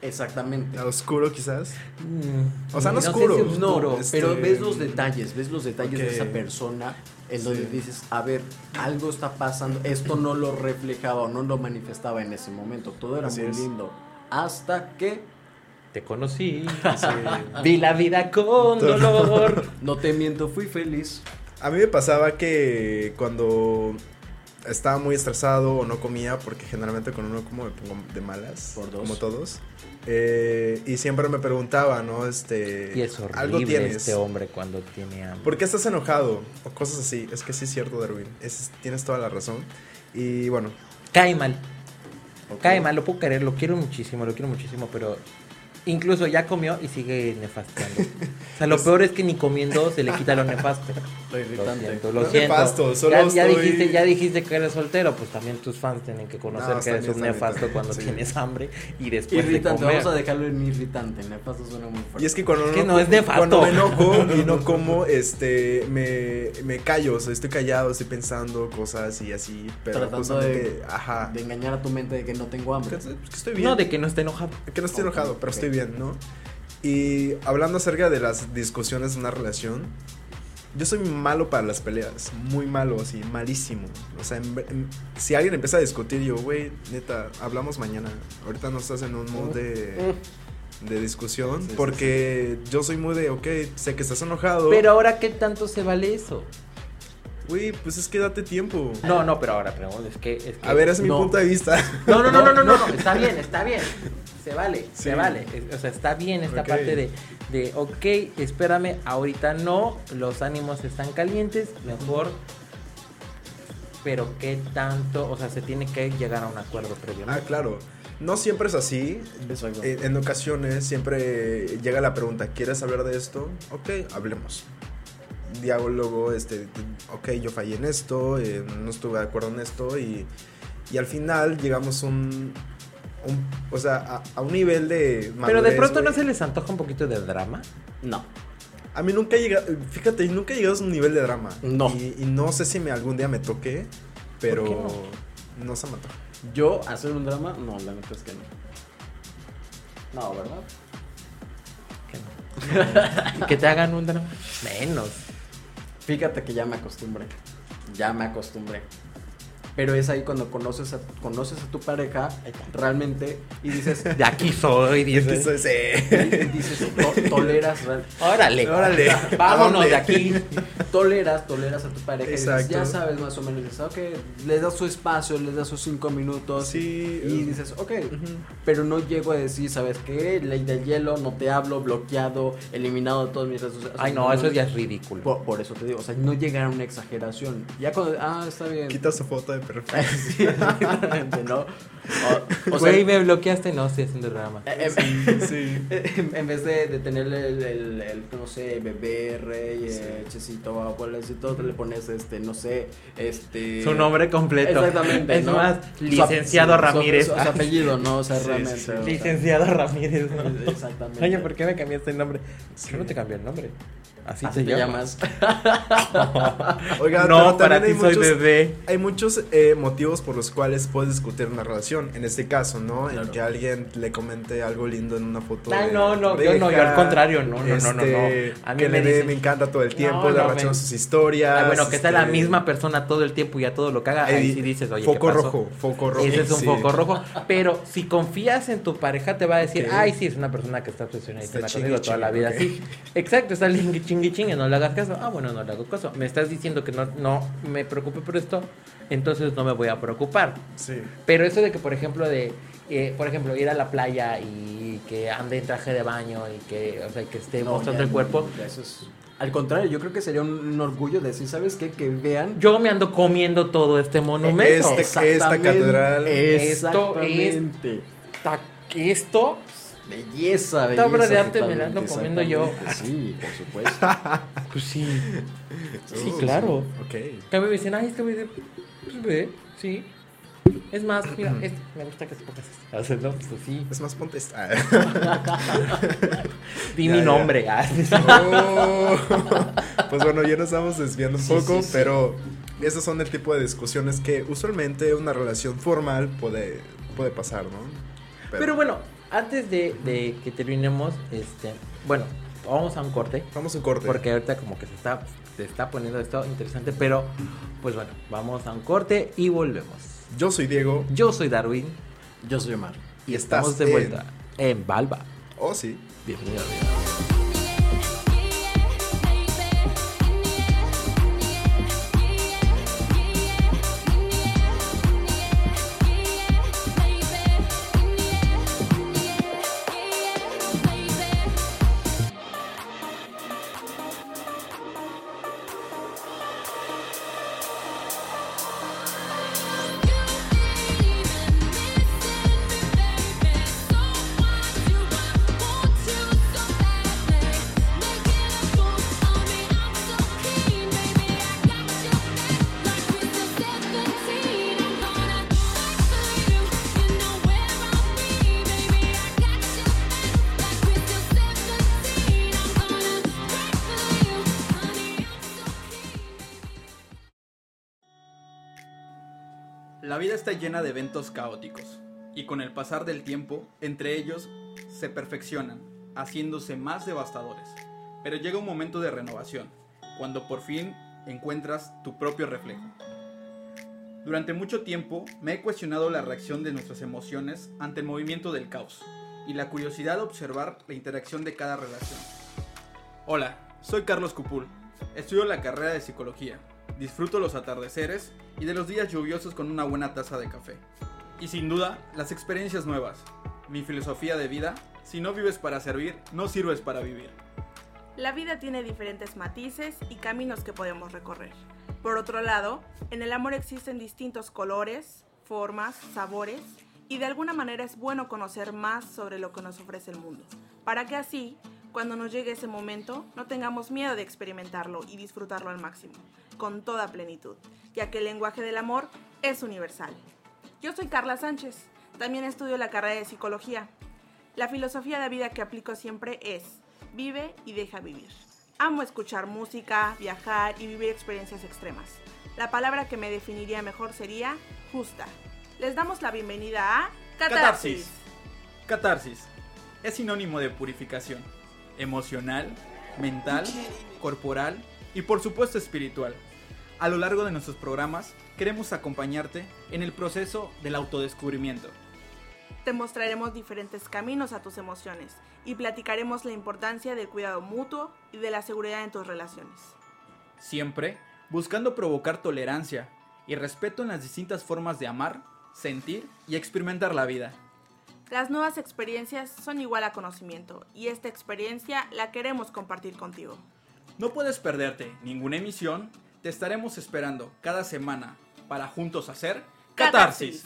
Exactamente. oscuro, quizás. Mm, O sea, no sé oscuro. si No, oscuro, este- pero ves los detalles, ves los detalles de Ok. esa persona en donde Sí. dices, a ver, algo está pasando, esto no lo reflejaba o no lo manifestaba en ese momento, todo era Así muy es. lindo. Hasta que Te conocí. Sí. *laughs* Vi la vida con dolor. no te miento, fui feliz. A mí me pasaba que cuando estaba muy estresado o no comía, porque generalmente con uno como me pongo de malas, Por dos. como todos. Eh, y siempre me preguntaba, ¿no? Este, Y es horrible algo tienes. este hombre cuando tiene hambre. ¿Por qué estás enojado? O cosas así. Es que sí es cierto, Darwin. Es- tienes toda la razón. Y bueno, Cae mal. Cae mal, lo puedo querer, lo quiero muchísimo, lo quiero muchísimo, pero incluso ya comió y sigue nefasteando. O sea, lo peor es que ni comiendo se le quita lo nefasto. Lo Lo irritante. siento, lo No siento. nefasto, solo ya, ya estoy- dijiste, ya dijiste que eres soltero, pues también tus fans tienen que conocer No, que eres un nefasto cuando sí. tienes hambre y después Irritante, de comer. vamos a dejarlo en irritante. Nefasto suena muy fuerte. y es que cuando Es que no es nefasto. Cuando me enojo y no como, este, me, me callo. O sea, estoy callado, estoy pensando cosas y así. Pero Tratando justamente, de, ajá. de engañar a tu mente de que no tengo hambre. Que, que estoy bien. No, de que no esté enojado. Que no estoy Ok, enojado, pero estoy bien, ¿no? Y hablando acerca de las discusiones de una relación, yo soy malo para las peleas, muy malo, así, malísimo. O sea, en- en- si alguien empieza a discutir, yo, güey, neta, hablamos mañana. Ahorita no estás en un mood de, de discusión, Sí, sí, porque yo soy muy de, ok, sé que estás enojado. Pero ahora, ¿qué tanto se vale eso? Güey, pues es que date tiempo. No, no, pero ahora, pero es que... Es que A ver, es mi punto de vista. No, no, no, no, no, no, no, *laughs* está bien, está bien. Se vale, Sí. se vale. O sea, está bien esta parte de, de, ok, espérame, ahorita no, los ánimos están calientes, mejor. Pero qué tanto, o sea, se tiene que llegar a un acuerdo previo. Ah, claro. No siempre es así. Exacto. En, en ocasiones siempre llega la pregunta, ¿quieres hablar de esto? Ok, hablemos. Diálogo, este, ok, yo fallé en esto, eh, no estuve de acuerdo en esto y, y al final llegamos un, un- o sea, a, a un nivel de Pero de madurez, pronto no se les antoja un poquito de drama. No. A mí nunca he llegado, fíjate, nunca he llegado a un nivel de drama. No. Y, y no sé si me, algún día me toque, pero qué no? se me antoja. Yo hacer un drama, no, la neta es que no. No, ¿verdad? Que, no. *laughs* que te hagan un drama. Menos. Fíjate que ya me acostumbré. Ya me acostumbré. Pero es ahí cuando conoces a, conoces a tu pareja realmente y dices, *laughs* De aquí soy, *laughs* dice. Eso es, eh. y dices to- toleras, Órale. Órale. *laughs* Vámonos de aquí. toleras, toleras a tu pareja y dices, Exacto. ya sabes más o menos, dices, ok, le das su espacio, le das sus cinco minutos Sí. y dices, ok, Ujú. pero no llego a decir, ¿sabes qué? Ley del hielo, no te hablo, bloqueado, eliminado de todos mis redes sociales. Ay, no, eso ya es ridículo. Por, por eso te digo, o sea, no llegar a una exageración. Ya cuando, ah, está bien. Quita su foto de perfecto. *laughs* Sí, exactamente, ¿no? O, o sea, Güey, me bloqueaste, no estoy haciendo drama. eh, eh, Sí. en, en vez de, de tenerle el, el- el, no sé, bebé, rey, eh, chesito, abuelecito, te le pones, este, no sé, este... Su nombre completo. Exactamente, Es ¿no? más, Su- licenciado su- su- Ramírez. Su, su apellido, ¿no? O sea, Sí, realmente. sí, sí. o sea, Licenciado Ramírez, ¿no? Exactamente. Oye, ¿por qué me cambiaste el nombre? Yo no te cambié el nombre. Así, Así te llamas. *laughs* Oiga, no, para también ti hay soy muchos, bebé. hay muchos eh, motivos por los cuales puedes discutir una relación. En este caso, ¿no? En que alguien le comente algo lindo en una foto. Ay, de no, no, yo no, yo al contrario, no, no, no, no, este, no. A mí que me le dé, dicen- me encanta todo el tiempo, No, le no, me- sus historias. Ah, bueno, que sea la este, misma persona todo el tiempo y a todo lo caga. Ahí eh, sí dices, oye, foco ¿qué pasó? rojo, foco rojo. Ese es un sí. foco rojo. Pero si confías en tu pareja, te va a decir, ay, sí, es una persona que está obsesionada Está conmigo chingui toda la vida. Sí, exacto, está lingui chingui chingue, no le hagas caso. Ah, bueno, no le hago caso. Me estás diciendo que no, no me preocupe por esto, entonces no me voy a preocupar. Sí. Pero eso de que, por ejemplo, de, eh, por ejemplo, ir a la playa y que ande en traje de baño y que, o sea, que esté No, mostrando ya, el cuerpo. ya Eso es... Al contrario, yo creo que sería un, un orgullo decir, ¿sabes qué? Que vean Yo me ando comiendo todo este monumento. Este- esta Exactamente. catedral. Esto es- Exactamente. Ta- Esto Belleza, Esta belleza. obra de arte me la ando comiendo yo. Sí, por supuesto. *laughs* Pues sí. Sí, Uh, claro. Ok. Que me dicen, ay, es que me dicen, pues ve, sí. Es más, mira, este, me gusta que se pongas esto. O sea, no, pues sí. Es más, ponte esta. *laughs* Di Ya, mi ya. nombre. *laughs* ah. Oh. Pues bueno, ya nos estamos desviando un Sí, poco, sí, sí. pero esos son el tipo de discusiones que usualmente una relación formal puede, puede pasar, ¿no? Pero bueno, antes de, de que terminemos, este, bueno, vamos a un corte. vamos a un corte. Porque ahorita como que se está, se está poniendo esto interesante, pero pues bueno, vamos a un corte y volvemos. Yo soy Diego. Yo soy Darwin Yo soy Omar. Y estamos estás de en- vuelta en Balba. Oh, sí. Bienvenido. amigo. Está llena de eventos caóticos, y con el pasar del tiempo, entre ellos se perfeccionan, haciéndose más devastadores. Pero llega un momento de renovación, cuando por fin encuentras tu propio reflejo. Durante mucho tiempo me he cuestionado la reacción de nuestras emociones ante el movimiento del caos, y la curiosidad de observar la interacción de cada relación. Hola, soy Carlos Cupul, estudio la carrera de psicología, disfruto los atardeceres y de los días lluviosos con una buena taza de café. Y sin duda, las experiencias nuevas. Mi filosofía de vida, si no vives para servir, no sirves para vivir. La vida tiene diferentes matices y caminos que podemos recorrer. Por otro lado, en el amor existen distintos colores, formas, sabores, y de alguna manera es bueno conocer más sobre lo que nos ofrece el mundo, para que así, cuando nos llegue ese momento, no tengamos miedo de experimentarlo y disfrutarlo al máximo, con toda plenitud, ya que el lenguaje del amor es universal. Yo soy Carla Sánchez, también estudio la carrera de psicología. La filosofía de vida que aplico siempre es, vive y deja vivir. Amo escuchar música, viajar y vivir experiencias extremas. La palabra que me definiría mejor sería justa. Les damos la bienvenida a Catarsis. Catarsis es sinónimo de purificación, emocional, mental, corporal y por supuesto espiritual. A lo largo de nuestros programas queremos acompañarte en el proceso del autodescubrimiento. Te mostraremos diferentes caminos a tus emociones y platicaremos la importancia del cuidado mutuo y de la seguridad en tus relaciones. Siempre buscando provocar tolerancia y respeto en las distintas formas de amar, sentir y experimentar la vida. Las nuevas experiencias son igual a conocimiento y esta experiencia la queremos compartir contigo. No puedes perderte ninguna emisión, te estaremos esperando cada semana para juntos hacer catarsis.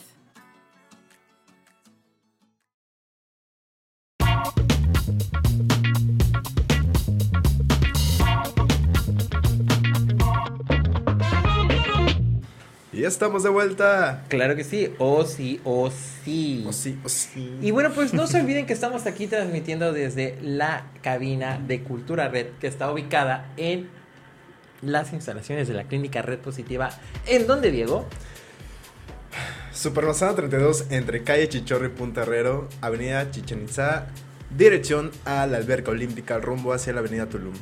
Y ya estamos de vuelta. Claro que sí, o sí, o sí. O sí, o sí. Y bueno, pues no se olviden que estamos aquí transmitiendo desde la cabina de Cultura Red, que está ubicada en las instalaciones de la clínica Red Positiva. ¿En dónde, Diego? Supermanzana 32 entre calle Chichorro y Punta Herrero, avenida Chichen Itzá, dirección a la alberca olímpica rumbo hacia la avenida Tulum.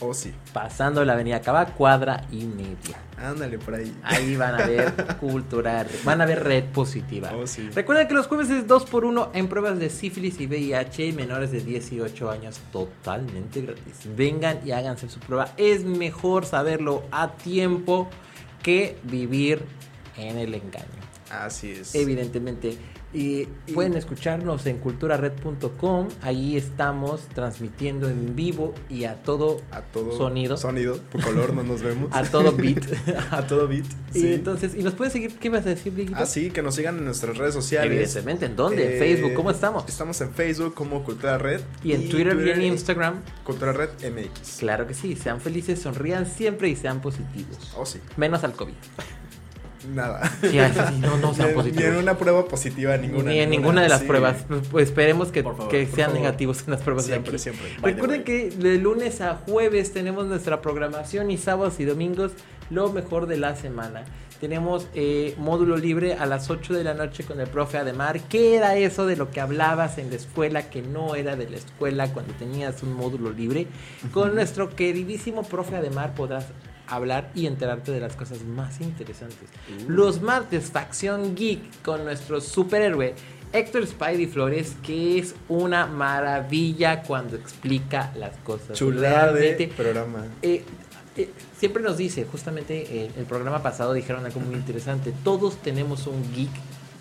Oh sí, Pasando la avenida Cava, cuadra y media. ándale por ahí. Ahí van a ver *laughs* Cultura van a ver Red Positiva. Oh sí. Recuerden que los jueves es 2x1 en pruebas de sífilis y VIH y menores de 18 años totalmente gratis. Vengan y háganse su prueba. Es mejor saberlo a tiempo que vivir en el engaño. Así es. Evidentemente. Y pueden escucharnos en culturared.com. Ahí estamos transmitiendo en vivo y a todo A todo sonido. Sonido, por color no nos vemos. *laughs* A todo beat. *laughs* a todo beat. Y Sí. entonces, ¿y nos pueden seguir? ¿Qué vas a decir, Dieguito? Ah, sí, que nos sigan en nuestras redes sociales. Evidentemente, ¿en dónde? Eh, Facebook, ¿cómo estamos? Estamos en Facebook como Cultura Red. Y en Twitter, y en Instagram. Cultura Red MX. Claro que sí, sean felices, sonrían siempre y sean positivos. Oh, sí. Menos al COVID. Nada. Sí, no, no sean Ni- positivos. *laughs* Ni en una prueba positiva, ninguna. Ni en ninguna de las sí. pruebas. Pues esperemos que, favor, que sean negativos en las pruebas Siempre, de aquí. siempre. By Recuerden que de lunes a jueves tenemos nuestra programación y sábados y domingos lo mejor de la semana. Tenemos eh, módulo libre a las 8 de la noche con el profe Ademar. ¿Qué era eso de lo que hablabas en la escuela que no era de la escuela cuando tenías un módulo libre? Con nuestro queridísimo profe Ademar podrás hablar y enterarte de las cosas más interesantes. Los martes, Facción Geek con nuestro superhéroe Héctor Spidey Flores, que es una maravilla cuando explica las cosas. Chulada de programa. eh, eh, siempre nos dice, justamente en el programa pasado dijeron algo muy interesante, todos tenemos un geek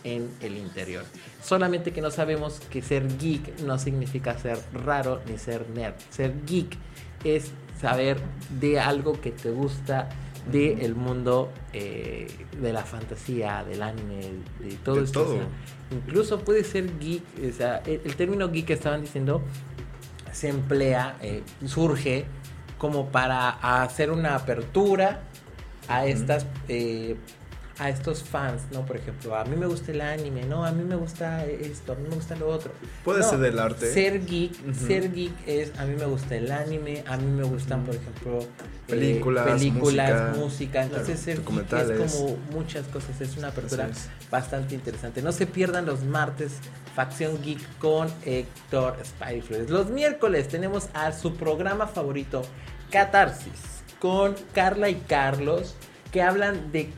en el interior. Solamente que no sabemos que ser geek no significa ser raro ni ser nerd. Ser geek es saber de algo que te gusta del mundo eh, de la fantasía, del anime, de todo De esto. o todo. sea, incluso puede ser geek, o sea, el, el término geek que estaban diciendo se emplea, eh, surge como para hacer una apertura a estas eh, a estos fans, ¿no? Por ejemplo, a mí me gusta el anime, no, a mí me gusta esto, a mí me gusta lo otro. Puede No, ser del arte. Ser geek, ser geek es a mí me gusta el anime, a mí me gustan, por ejemplo, eh, Películas, películas, música, música. Entonces claro, ser geek es como muchas cosas, es una apertura es. bastante interesante. No se pierdan los martes Facción Geek con Héctor Spidey Flores. Los miércoles tenemos a su programa favorito, Catarsis, con Carla y Carlos, que hablan de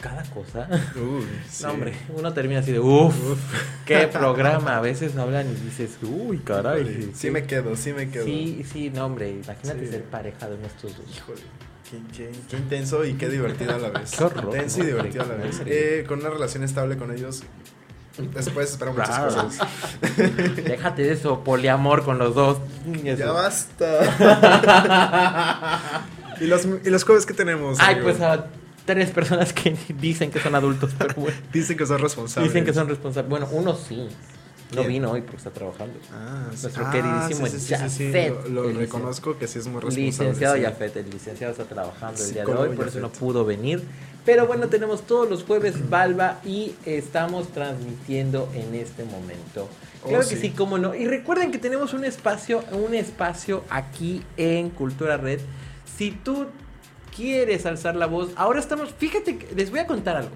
cada cosa. Uy, sí. No, hombre, uno termina así de uff, qué programa. A veces hablan y dices, uy, caray. Sí me quedo, sí me quedo. Sí, sí, no, hombre, imagínate Sí. ser pareja de nuestros dos. Híjole. Qué, qué- qué intenso y qué divertido a la vez. Qué horror, Intenso y divertido a la vez. Eh, con una relación estable con ellos. Después esperan muchas cosas. *laughs* Déjate de eso, poliamor con los dos. Ya basta. *laughs* ¿Y los, ¿Y los jueves que tenemos? Ay, amigo? pues a tres personas que *laughs* dicen que son adultos, pero bueno. *laughs* Dicen que son responsables. Dicen que son responsables. Bueno, uno sí. No ¿Quién? vino hoy porque está trabajando. Ah. Nuestro Ah, queridísimo sí, sí. Jafet, Lo, reconozco que sí es muy responsable. Licenciado sí. Yafet, el licenciado está trabajando el día de hoy, por eso no pudo venir. Pero bueno, tenemos todos los jueves Valva y estamos transmitiendo en este momento. Oh, Claro que sí. sí, cómo no. Y recuerden que tenemos un espacio, un espacio aquí en Cultura Red. Si tú quieres alzar la voz, ahora estamos, fíjate, que- les voy a contar algo.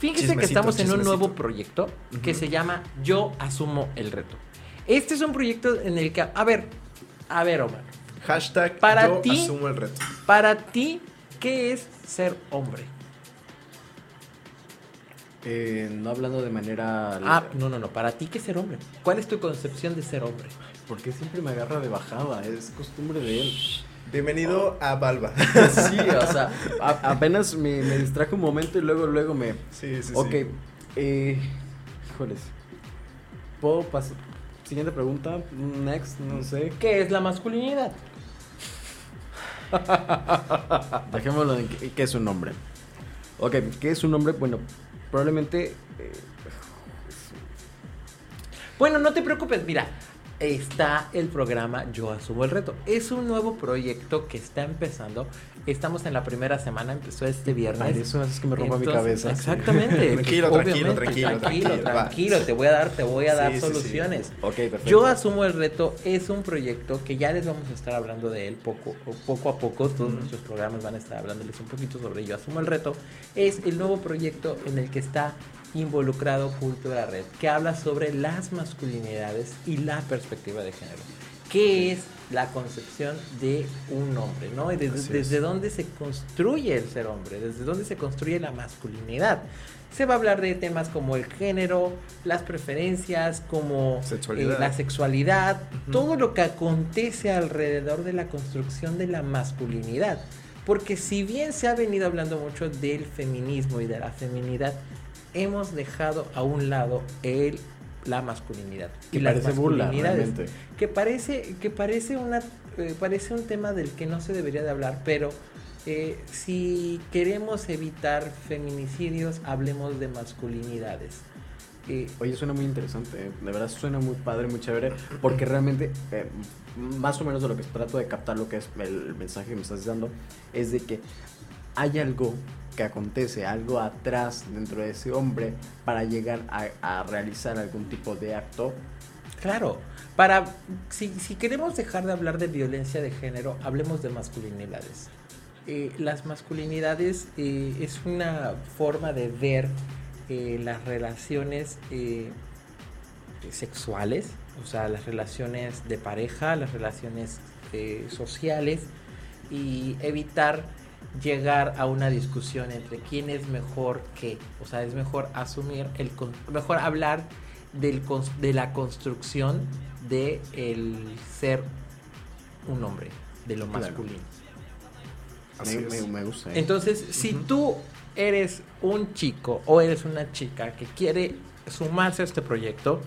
Fíjense que Chismecito, estamos en un nuevo proyecto que se llama Yo Asumo el Reto. Este es un proyecto en el que, a ver, a ver, Omar, Hashtag Para yo ti- asumo el reto. para ti, ¿qué es ser hombre? Eh, no hablando de manera... Ah, no, no, no, para ti, ¿qué es ser hombre? ¿Cuál es tu concepción de ser hombre? Porque siempre me agarra de bajada, es costumbre de él. Bienvenido a Balba. Sí, o sea, a- apenas me, me distraje un momento y luego, luego me... Sí, sí, ok, sí. eh, híjoles. ¿Puedo pasar? Siguiente pregunta, next, no sé. ¿Qué es la masculinidad? *laughs* Dejémoslo en que, que es un hombre. Ok, ¿qué es un hombre? Bueno, probablemente... eh, Bueno, no te preocupes, mira, está el programa Yo Asumo el Reto. Es un nuevo proyecto que está empezando. Estamos en la primera semana, empezó este viernes. Ay, eso es que me rompa mi cabeza. Exactamente. *laughs* Tranquilo, tranquilo, tranquilo, tranquilo, tranquilo, Te voy a dar, te voy a dar Sí, sí, sí. soluciones. ok, perfecto. Yo asumo el reto, es un proyecto que ya les vamos a estar hablando de él poco, poco a poco, todos nuestros programas van a estar hablándoles un poquito sobre Yo asumo el reto. Es el nuevo proyecto en el que está involucrado Cultura Red, que habla sobre las masculinidades y la perspectiva de género. ¿Qué es la concepción de un hombre? ¿no? Y desde, desde dónde se construye el ser hombre, desde dónde se construye la masculinidad. Se va a hablar de temas como el género, las preferencias, como Sexualidad. eh, la sexualidad, todo lo que acontece alrededor de la construcción de la masculinidad. Porque si bien se ha venido hablando mucho del feminismo y de la feminidad, hemos dejado a un lado el, la masculinidad. Que y parece burla, realmente. Que parece, que parece, una, eh, parece un tema del que no se debería de hablar, pero eh, si queremos evitar feminicidios, hablemos de masculinidades. Eh, Oye, suena muy interesante, ¿eh? de verdad suena muy padre, muy chévere, porque realmente, eh, más o menos de lo que trato de captar lo que es el mensaje que me estás dando, es de que hay algo que acontece, algo atrás dentro de ese hombre para llegar a, a realizar algún tipo de acto. Claro, para si, si queremos dejar de hablar de violencia de género, hablemos de masculinidades. Eh, las masculinidades eh, es una forma de ver eh, las relaciones eh, sexuales, o sea, las relaciones de pareja, las relaciones sociales y evitar llegar a una discusión entre quién es mejor que, o sea, es mejor asumir el mejor hablar del de la construcción de el ser un hombre, de lo Claro. masculino. Así me, es. me- me gusta. ¿eh? Entonces, si tú eres un chico o eres una chica que quiere sumarse a este proyecto,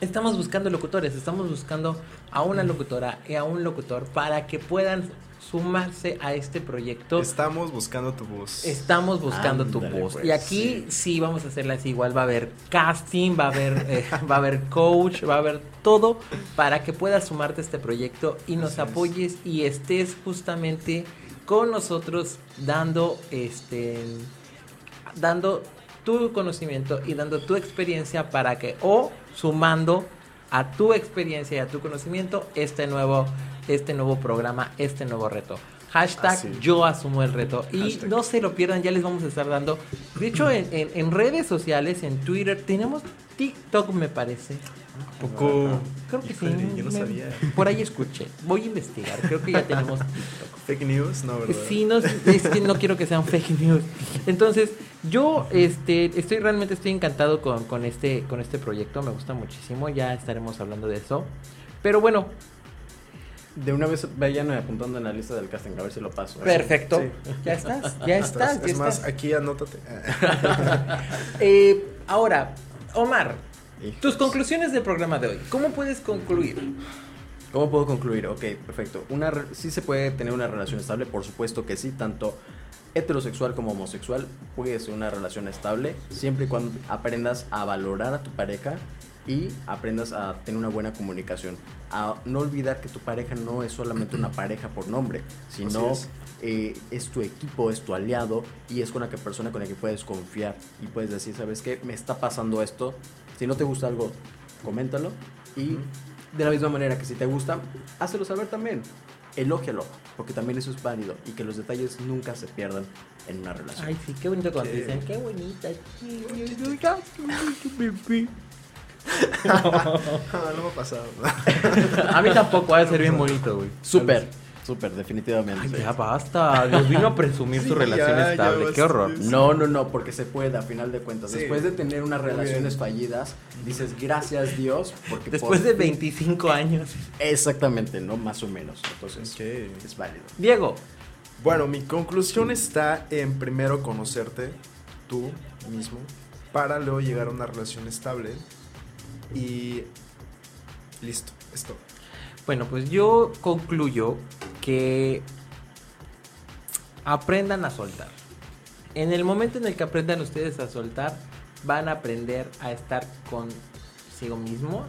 estamos buscando locutores, estamos buscando a una locutora y a un locutor para que puedan sumarse a este proyecto. Estamos buscando tu voz. Estamos buscando tu voz. pues, y aquí sí. vamos a hacerla así. Igual va a haber casting, va a haber, eh, *laughs* va a haber coach, va a haber todo para que puedas sumarte a este proyecto y nos Así es. apoyes y estés justamente con nosotros dando este dando tu conocimiento y dando tu experiencia para que o sumando a tu experiencia y a tu conocimiento este nuevo este nuevo programa, este nuevo reto. Hashtag Así. yo asumo el reto. Y Hashtag. no se lo pierdan, ya les vamos a estar dando. De hecho, en, en- en redes sociales, en Twitter, tenemos TikTok, me parece. Poco. Creo que Híjole, sí. Yo no me- sabía. Por ahí escuché. Voy a investigar. Creo que ya tenemos TikTok. Fake news, no, ¿verdad? Sí, no, es que no quiero que sean fake news. Entonces, yo este, estoy realmente estoy encantado con, con este, con este proyecto, me gusta muchísimo, ya estaremos hablando de eso. Pero bueno, De una vez vayan apuntando en la lista del casting, a ver si lo paso. ¿eh? perfecto. Sí. *laughs* Ya estás, ya estás, ya Es más, estás. aquí anótate. *laughs* Eh, ahora, Omar, Hijos. tus conclusiones del programa de hoy. ¿Cómo puedes concluir? ¿Cómo puedo concluir? Ok, perfecto. Una, sí se puede tener una relación estable, por supuesto que sí, tanto heterosexual como homosexual puede ser una relación estable, siempre y cuando aprendas a valorar a tu pareja y aprendas a tener una buena comunicación. A no olvidar que tu pareja no es solamente una pareja por nombre, sino Así eh, es tu equipo, es tu aliado y es con la que persona con la que puedes confiar y puedes decir, ¿sabes qué? Me está pasando esto. Si no te gusta algo, coméntalo y de la misma manera que si te gusta, hácelo saber también. Elógialo, porque también eso es válido y que los detalles nunca se pierdan en una relación. Ay, sí, qué bonito cuando Qué- dicen, qué bonita. Ah, *laughs* no me ha pasado. *laughs* A mí tampoco, va a ser bien bonito, güey. Súper, súper, definitivamente. Ay, ya basta. Nos vino a presumir Sí, su relación ya, estable. Qué horror. No, no, no, porque se puede a final de cuentas. Sí. Después de tener unas relaciones fallidas, dices gracias Dios, porque Después por de fin- 25 años. Exactamente, ¿no? Más o menos. Entonces, es válido. Diego, Bueno, mi conclusión está en primero conocerte tú mismo para luego llegar a una relación estable y listo, esto. bueno, pues yo concluyo que aprendan a soltar. En el momento en el que aprendan ustedes a soltar, van a aprender a estar consigo mismo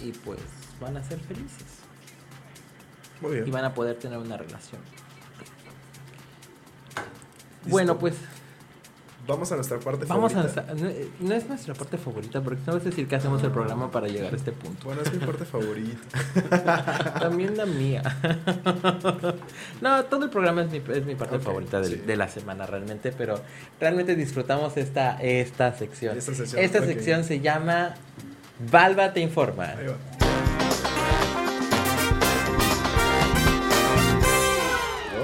y pues van a ser felices Muy bien. y van a poder tener una relación. Bueno, pues Vamos a nuestra parte vamos a favorita. nuestra- no, no es nuestra parte favorita porque no vas a decir que hacemos el programa para llegar a este punto. Bueno, es mi parte favorita. *laughs* También la mía. *laughs* no, todo el programa es mi, es mi parte favorita del- sí. de la semana realmente, pero realmente disfrutamos esta, esta sección. Esta sección, Esta ok. sección se llama Valva te informa. Ahí va.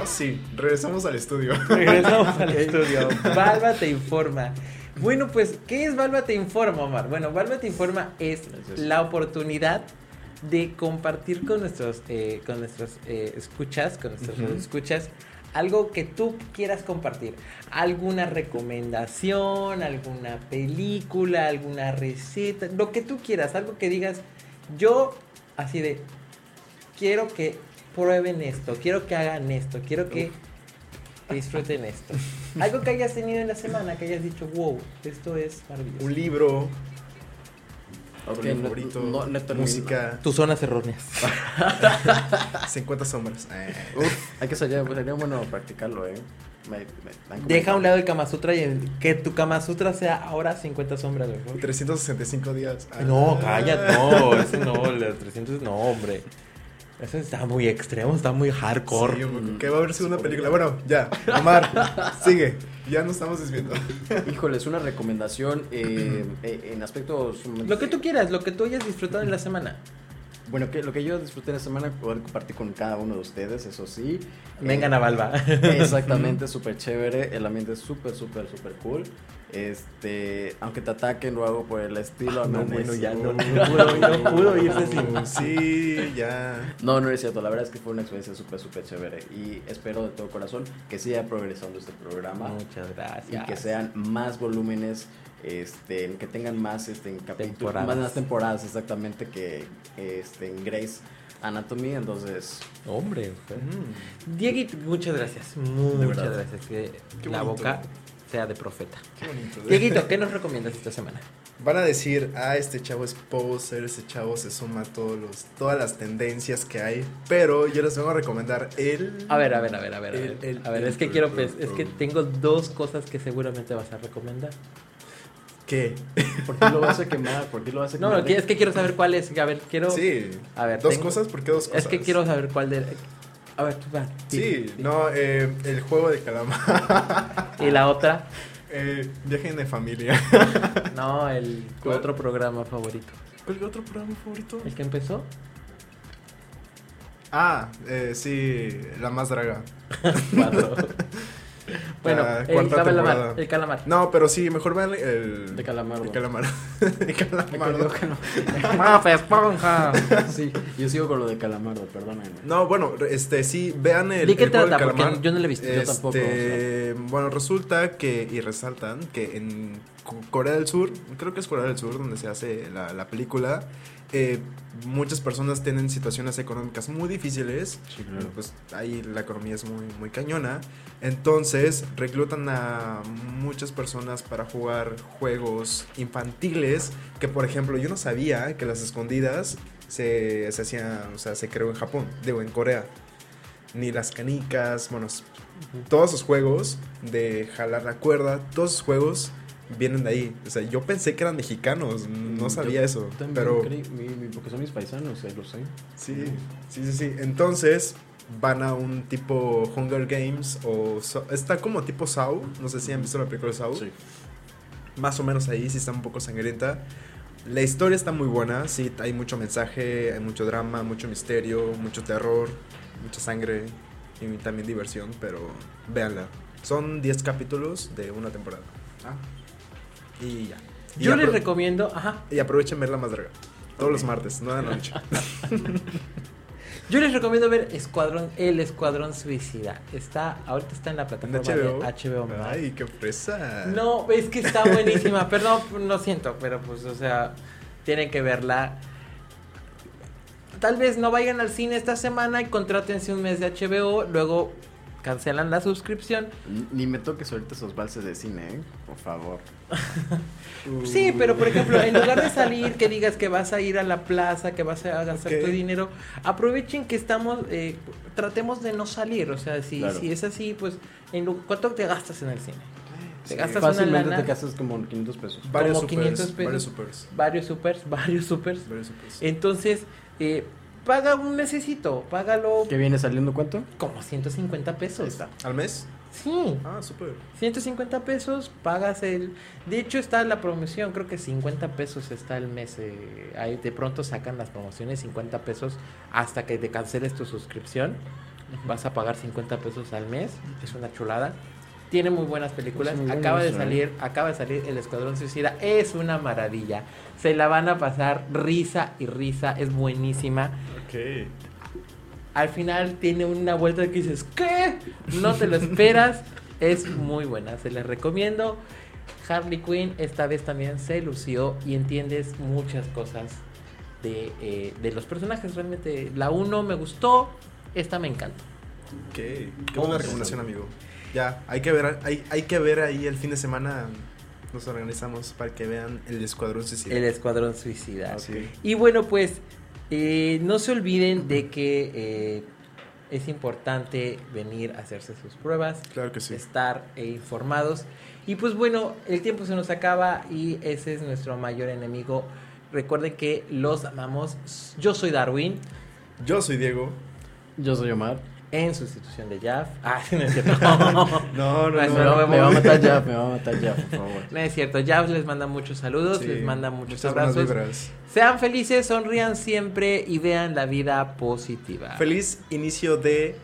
Sí, regresamos al estudio. *laughs* Regresamos al estudio. Valva te informa. Bueno, pues, ¿qué es Valva te informa, Omar? Bueno, Valva te informa es Gracias. la oportunidad de compartir con nuestros, eh, con nuestros eh, escuchas, con nuestros Ujú. escuchas, algo que tú quieras compartir. Alguna recomendación, alguna película, alguna receta, lo que tú quieras, algo que digas, yo así de, quiero que prueben esto, quiero que hagan esto, quiero que disfruten esto. Algo que hayas tenido en la semana, que hayas dicho, wow, esto es maravilloso. Un libro, no- favorito, no- música, Tus zonas erróneas. *laughs* 50 sombras. Eh, Uf, hay que salir, sería bueno practicarlo, ¿eh? Me- me- me han Deja a un lado el Kama Sutra y el- que tu Kama Sutra sea ahora 50 sombras mejor. 365 días. Ah. No, cállate, no, eso no, los 300 no, hombre. Eso está muy extremo, está muy hardcore. Sí, que va a haber segunda película. Bueno, ya. Omar, *laughs* sigue. Ya nos estamos desviando. *laughs* Híjole, es una recomendación eh, *clears throat* eh, en aspectos... Lo que tú quieras, lo que tú hayas disfrutado en la semana. Bueno, que, lo que yo disfruté la semana, poder compartir con cada uno de ustedes, eso sí. Vengan Eh, a Valva. *laughs* Exactamente, *laughs* súper chévere. El ambiente es súper, súper, súper cool. Este, aunque te ataquen o algo por el estilo. No, no, bueno, ya no, no pudo, no pudo irse sin. *laughs* Sí, ya. No, no es cierto. La verdad es que fue una experiencia súper, súper chévere. Y espero de todo corazón que siga progresando este programa. Muchas gracias. y que sean más volúmenes, este, que tengan más este, en capítulos, Temporadas. más, más temporadas exactamente que este, en Grace Anatomy. Entonces, Hombre. Mm, Dieguito, muchas gracias. Muchas gracias. Que Qué la bonito. boca sea de profeta. Qué bonito. Dieguito, ¿qué *laughs* nos recomiendas esta semana? Van a decir, ah, este chavo es poser, este chavo se suma a todos los, todas las tendencias que hay. Pero yo les vengo a recomendar el. A ver, a ver, a ver, a ver. A ver, El- el- a ver el- es que quiero, pues, es que tengo dos cosas que seguramente vas a recomendar. ¿Qué? *laughs* ¿por qué lo vas a quemar? ¿Por qué lo vas a No, quemar? que- es que quiero saber cuál es. A ver, quiero. Sí. A ver, ¿Dos tengo- cosas? ¿Por qué dos cosas? Es que quiero saber cuál de. A ver, tú va. Sí, no, eh, el juego de calamar. Y la otra, eh, viaje de familia. *laughs* no, el ¿Cuál? otro programa favorito. ¿Cuál otro programa favorito? ¿El que empezó? Ah, eh, sí, la más draga. *laughs* Cuatro. *laughs* bueno, La el calamar. El calamar. No, pero sí, mejor vean el. De Calamardo. *laughs* El calamar. el calamar. acordé que no. ¡Mafe, *laughs* esponja! Sí, yo sigo con lo de Calamardo, perdóname. No, bueno, este, sí, vean el. ¿De qué trata? Porque calamar. yo no lo he visto. Yo tampoco, Este, Bueno, resulta que, y resaltan que en Co- Corea del Sur, creo que es Corea del Sur donde se hace la, la película, eh, muchas personas tienen situaciones económicas muy difíciles. Sí, claro. Pues ahí la economía es muy, muy cañona. Entonces reclutan a muchas personas para jugar juegos infantiles. Que por ejemplo, yo no sabía que las escondidas se, se hacían, o sea, se creó en Japón, digo, en Corea. Ni las canicas, bueno, todos esos juegos de jalar la cuerda, todos esos juegos vienen de ahí. O sea, yo pensé que eran mexicanos, no Yo sabía eso. También Pero creí, porque son mis paisanos, eh, lo sé. Sí, sí, sí, sí. Entonces van a un tipo Hunger Games o está como tipo Saw. No sé si han visto la película de Saw. Sí. Más o menos ahí, sí está un poco sangrienta. La historia está muy buena, sí, hay mucho mensaje, hay mucho drama, mucho misterio, mucho terror, mucha sangre y también diversión, pero véanla. Son 10 capítulos de una temporada. Ah. Y ya. Y Yo les recomiendo, ajá, Y aprovechen ver La Más Draga. Todos los martes, 9 de la noche. *laughs* yo les recomiendo ver Escuadrón, El Escuadrón Suicida. Está, ahorita está en la plataforma HBO. de HBO Max. Ay, qué fresa. No, es que está buenísima, *laughs* perdón, lo siento, pero pues, o sea, tienen que verla. Tal vez no vayan al cine esta semana y contrátense un mes de HBO, luego cancelan la suscripción. Ni- Ni me toques ahorita esos valses de cine, ¿eh? Por favor. *laughs* Sí, pero por ejemplo, en lugar de salir, que digas que vas a ir a la plaza, que vas a gastar tu dinero, aprovechen que estamos, eh, tratemos de no salir. O sea, si, Claro. si es así, pues, en ¿cuánto te gastas en el cine? Te Sí. gastas una Fácilmente lana, te gastas como 500 pesos. Varios como supers, 500 pesos. varios supers. varios supers, *laughs* varios supers. Varios supers. Entonces, eh, paga un mesecito, págalo ¿Qué viene saliendo cuánto? como 150 pesos. Ahí está. ¿Al mes? Sí, Ah, súper. 150 pesos, pagas el... De hecho está la promoción, creo que 50 pesos está el mes. eh, ahí de pronto sacan las promociones 50 pesos hasta que te canceles tu suscripción. Vas a pagar 50 pesos al mes, es una chulada. Tiene muy buenas películas. Pues muy buenas, acaba de ¿eh? salir, acaba de salir El Escuadrón Suicida. Es una maravilla. Se la van a pasar risa y risa. Es buenísima. Ok. Al final tiene una vuelta que dices, ¿qué? No te lo esperas. es muy buena, se les recomiendo. Harley Quinn esta vez también se lució y entiendes muchas cosas de, eh, de los personajes. Realmente la 1 me gustó, esta me encanta. Ok. Qué buena recomendación, amigo. Ya, hay que ver, hay, hay que ver ahí el fin de semana. Nos organizamos para que vean el Escuadrón Suicida. El Escuadrón Suicida. Y bueno, pues eh, no se olviden de que eh, es importante venir a hacerse sus pruebas. Claro que sí. estar eh, informados. Y pues bueno, el tiempo se nos acaba y ese es nuestro mayor enemigo. Recuerden que los amamos. Yo soy Darwin, Yo soy Diego. Yo soy Omar. En sustitución de Jaff. *laughs* Ah, no es cierto. No, no, Pues no. no, no. Me va a matar ya, me va a matar ya, por favor. No es cierto. Jaff les manda muchos saludos, Sí, les manda muchos abrazos. vibras. Sean felices, sonrían siempre y vean la vida positiva. Feliz inicio de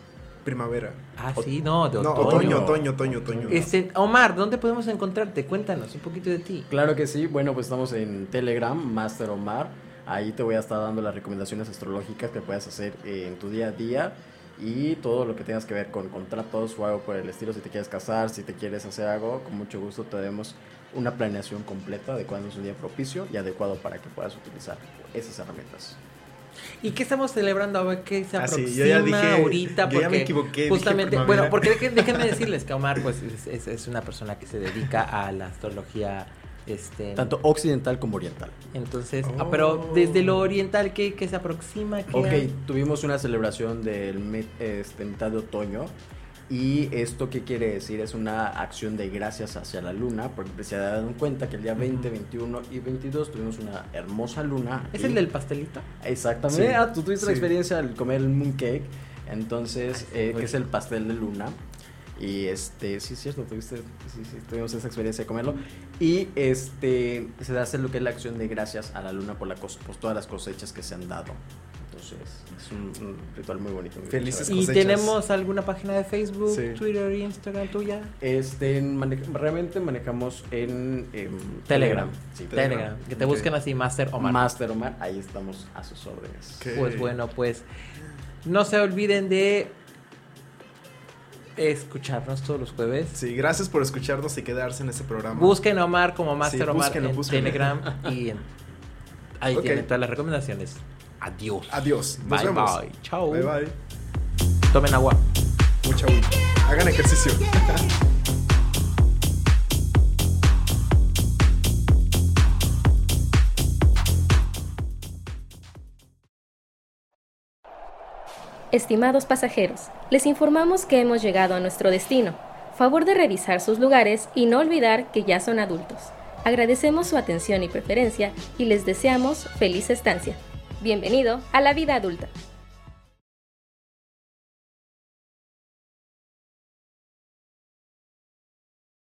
primavera. Ah, sí, no, de No, otoño. otoño, otoño, otoño, otoño. Este, Omar, ¿dónde podemos encontrarte? Cuéntanos un poquito de ti. Claro que sí. Bueno, pues estamos en Telegram, Master Omar. Ahí te voy a estar dando las recomendaciones astrológicas que puedes hacer eh, en tu día a día y todo lo que tengas que ver con contratos o algo por el estilo. Si te quieres casar, si te quieres hacer algo, con mucho gusto te demos una planeación completa de cuándo es un día propicio y adecuado para que puedas utilizar esas herramientas. ¿Y qué estamos celebrando? A ver qué se Ah, sí, aproxima yo ya dije- ahorita. yo ya Porque me equivoqué, Justamente, bueno, porque déjenme decirles que Omar pues, es, es- es una persona que se dedica a la astrología. Este, Tanto occidental como oriental. Entonces, ah, pero desde lo oriental, ¿qué, qué se aproxima? ¿Qué Ok, hay? tuvimos una celebración del este, mitad de otoño. ¿Y esto qué quiere decir? Es una acción de gracias hacia la luna, porque se dado cuenta que el día 20, 21 y 22 tuvimos una hermosa luna. ¿Es el del pastelito? Exactamente. Sí. Ah, tú tuviste la experiencia al comer el mooncake. Entonces, Ay, sí, eh, que es el pastel de luna. Y este, sí es cierto, tuviste, sí, sí, tuvimos esa experiencia de comerlo. Y este, se hace lo que es la acción de gracias a la luna por, la por todas las cosechas que se han dado. Entonces, es un, un ritual muy bonito. muy Felices chévere. ¿Y cosechas. tenemos alguna página de Facebook, Sí. Twitter, Instagram tuya? Este, mane- realmente manejamos en em, Telegram. Sí, Telegram. Que te busquen así, Master Omar. Master Omar, ahí estamos a sus órdenes. Pues bueno, pues no se olviden de escucharnos todos los jueves. Sí, gracias por escucharnos y quedarse en este programa. Busquen a Omar como Master Sí, Omar en búsquenlo. Telegram *laughs* y en- ahí Ok. tienen todas las recomendaciones. Adiós. Adiós. Nos bye vemos. bye. Chao. Bye bye. Tomen agua. Mucha agua. Hagan ejercicio. *laughs* Estimados pasajeros, les informamos que hemos llegado a nuestro destino. Favor de revisar sus lugares y no olvidar que ya son adultos. Agradecemos su atención y preferencia y les deseamos feliz estancia. Bienvenido a la vida adulta.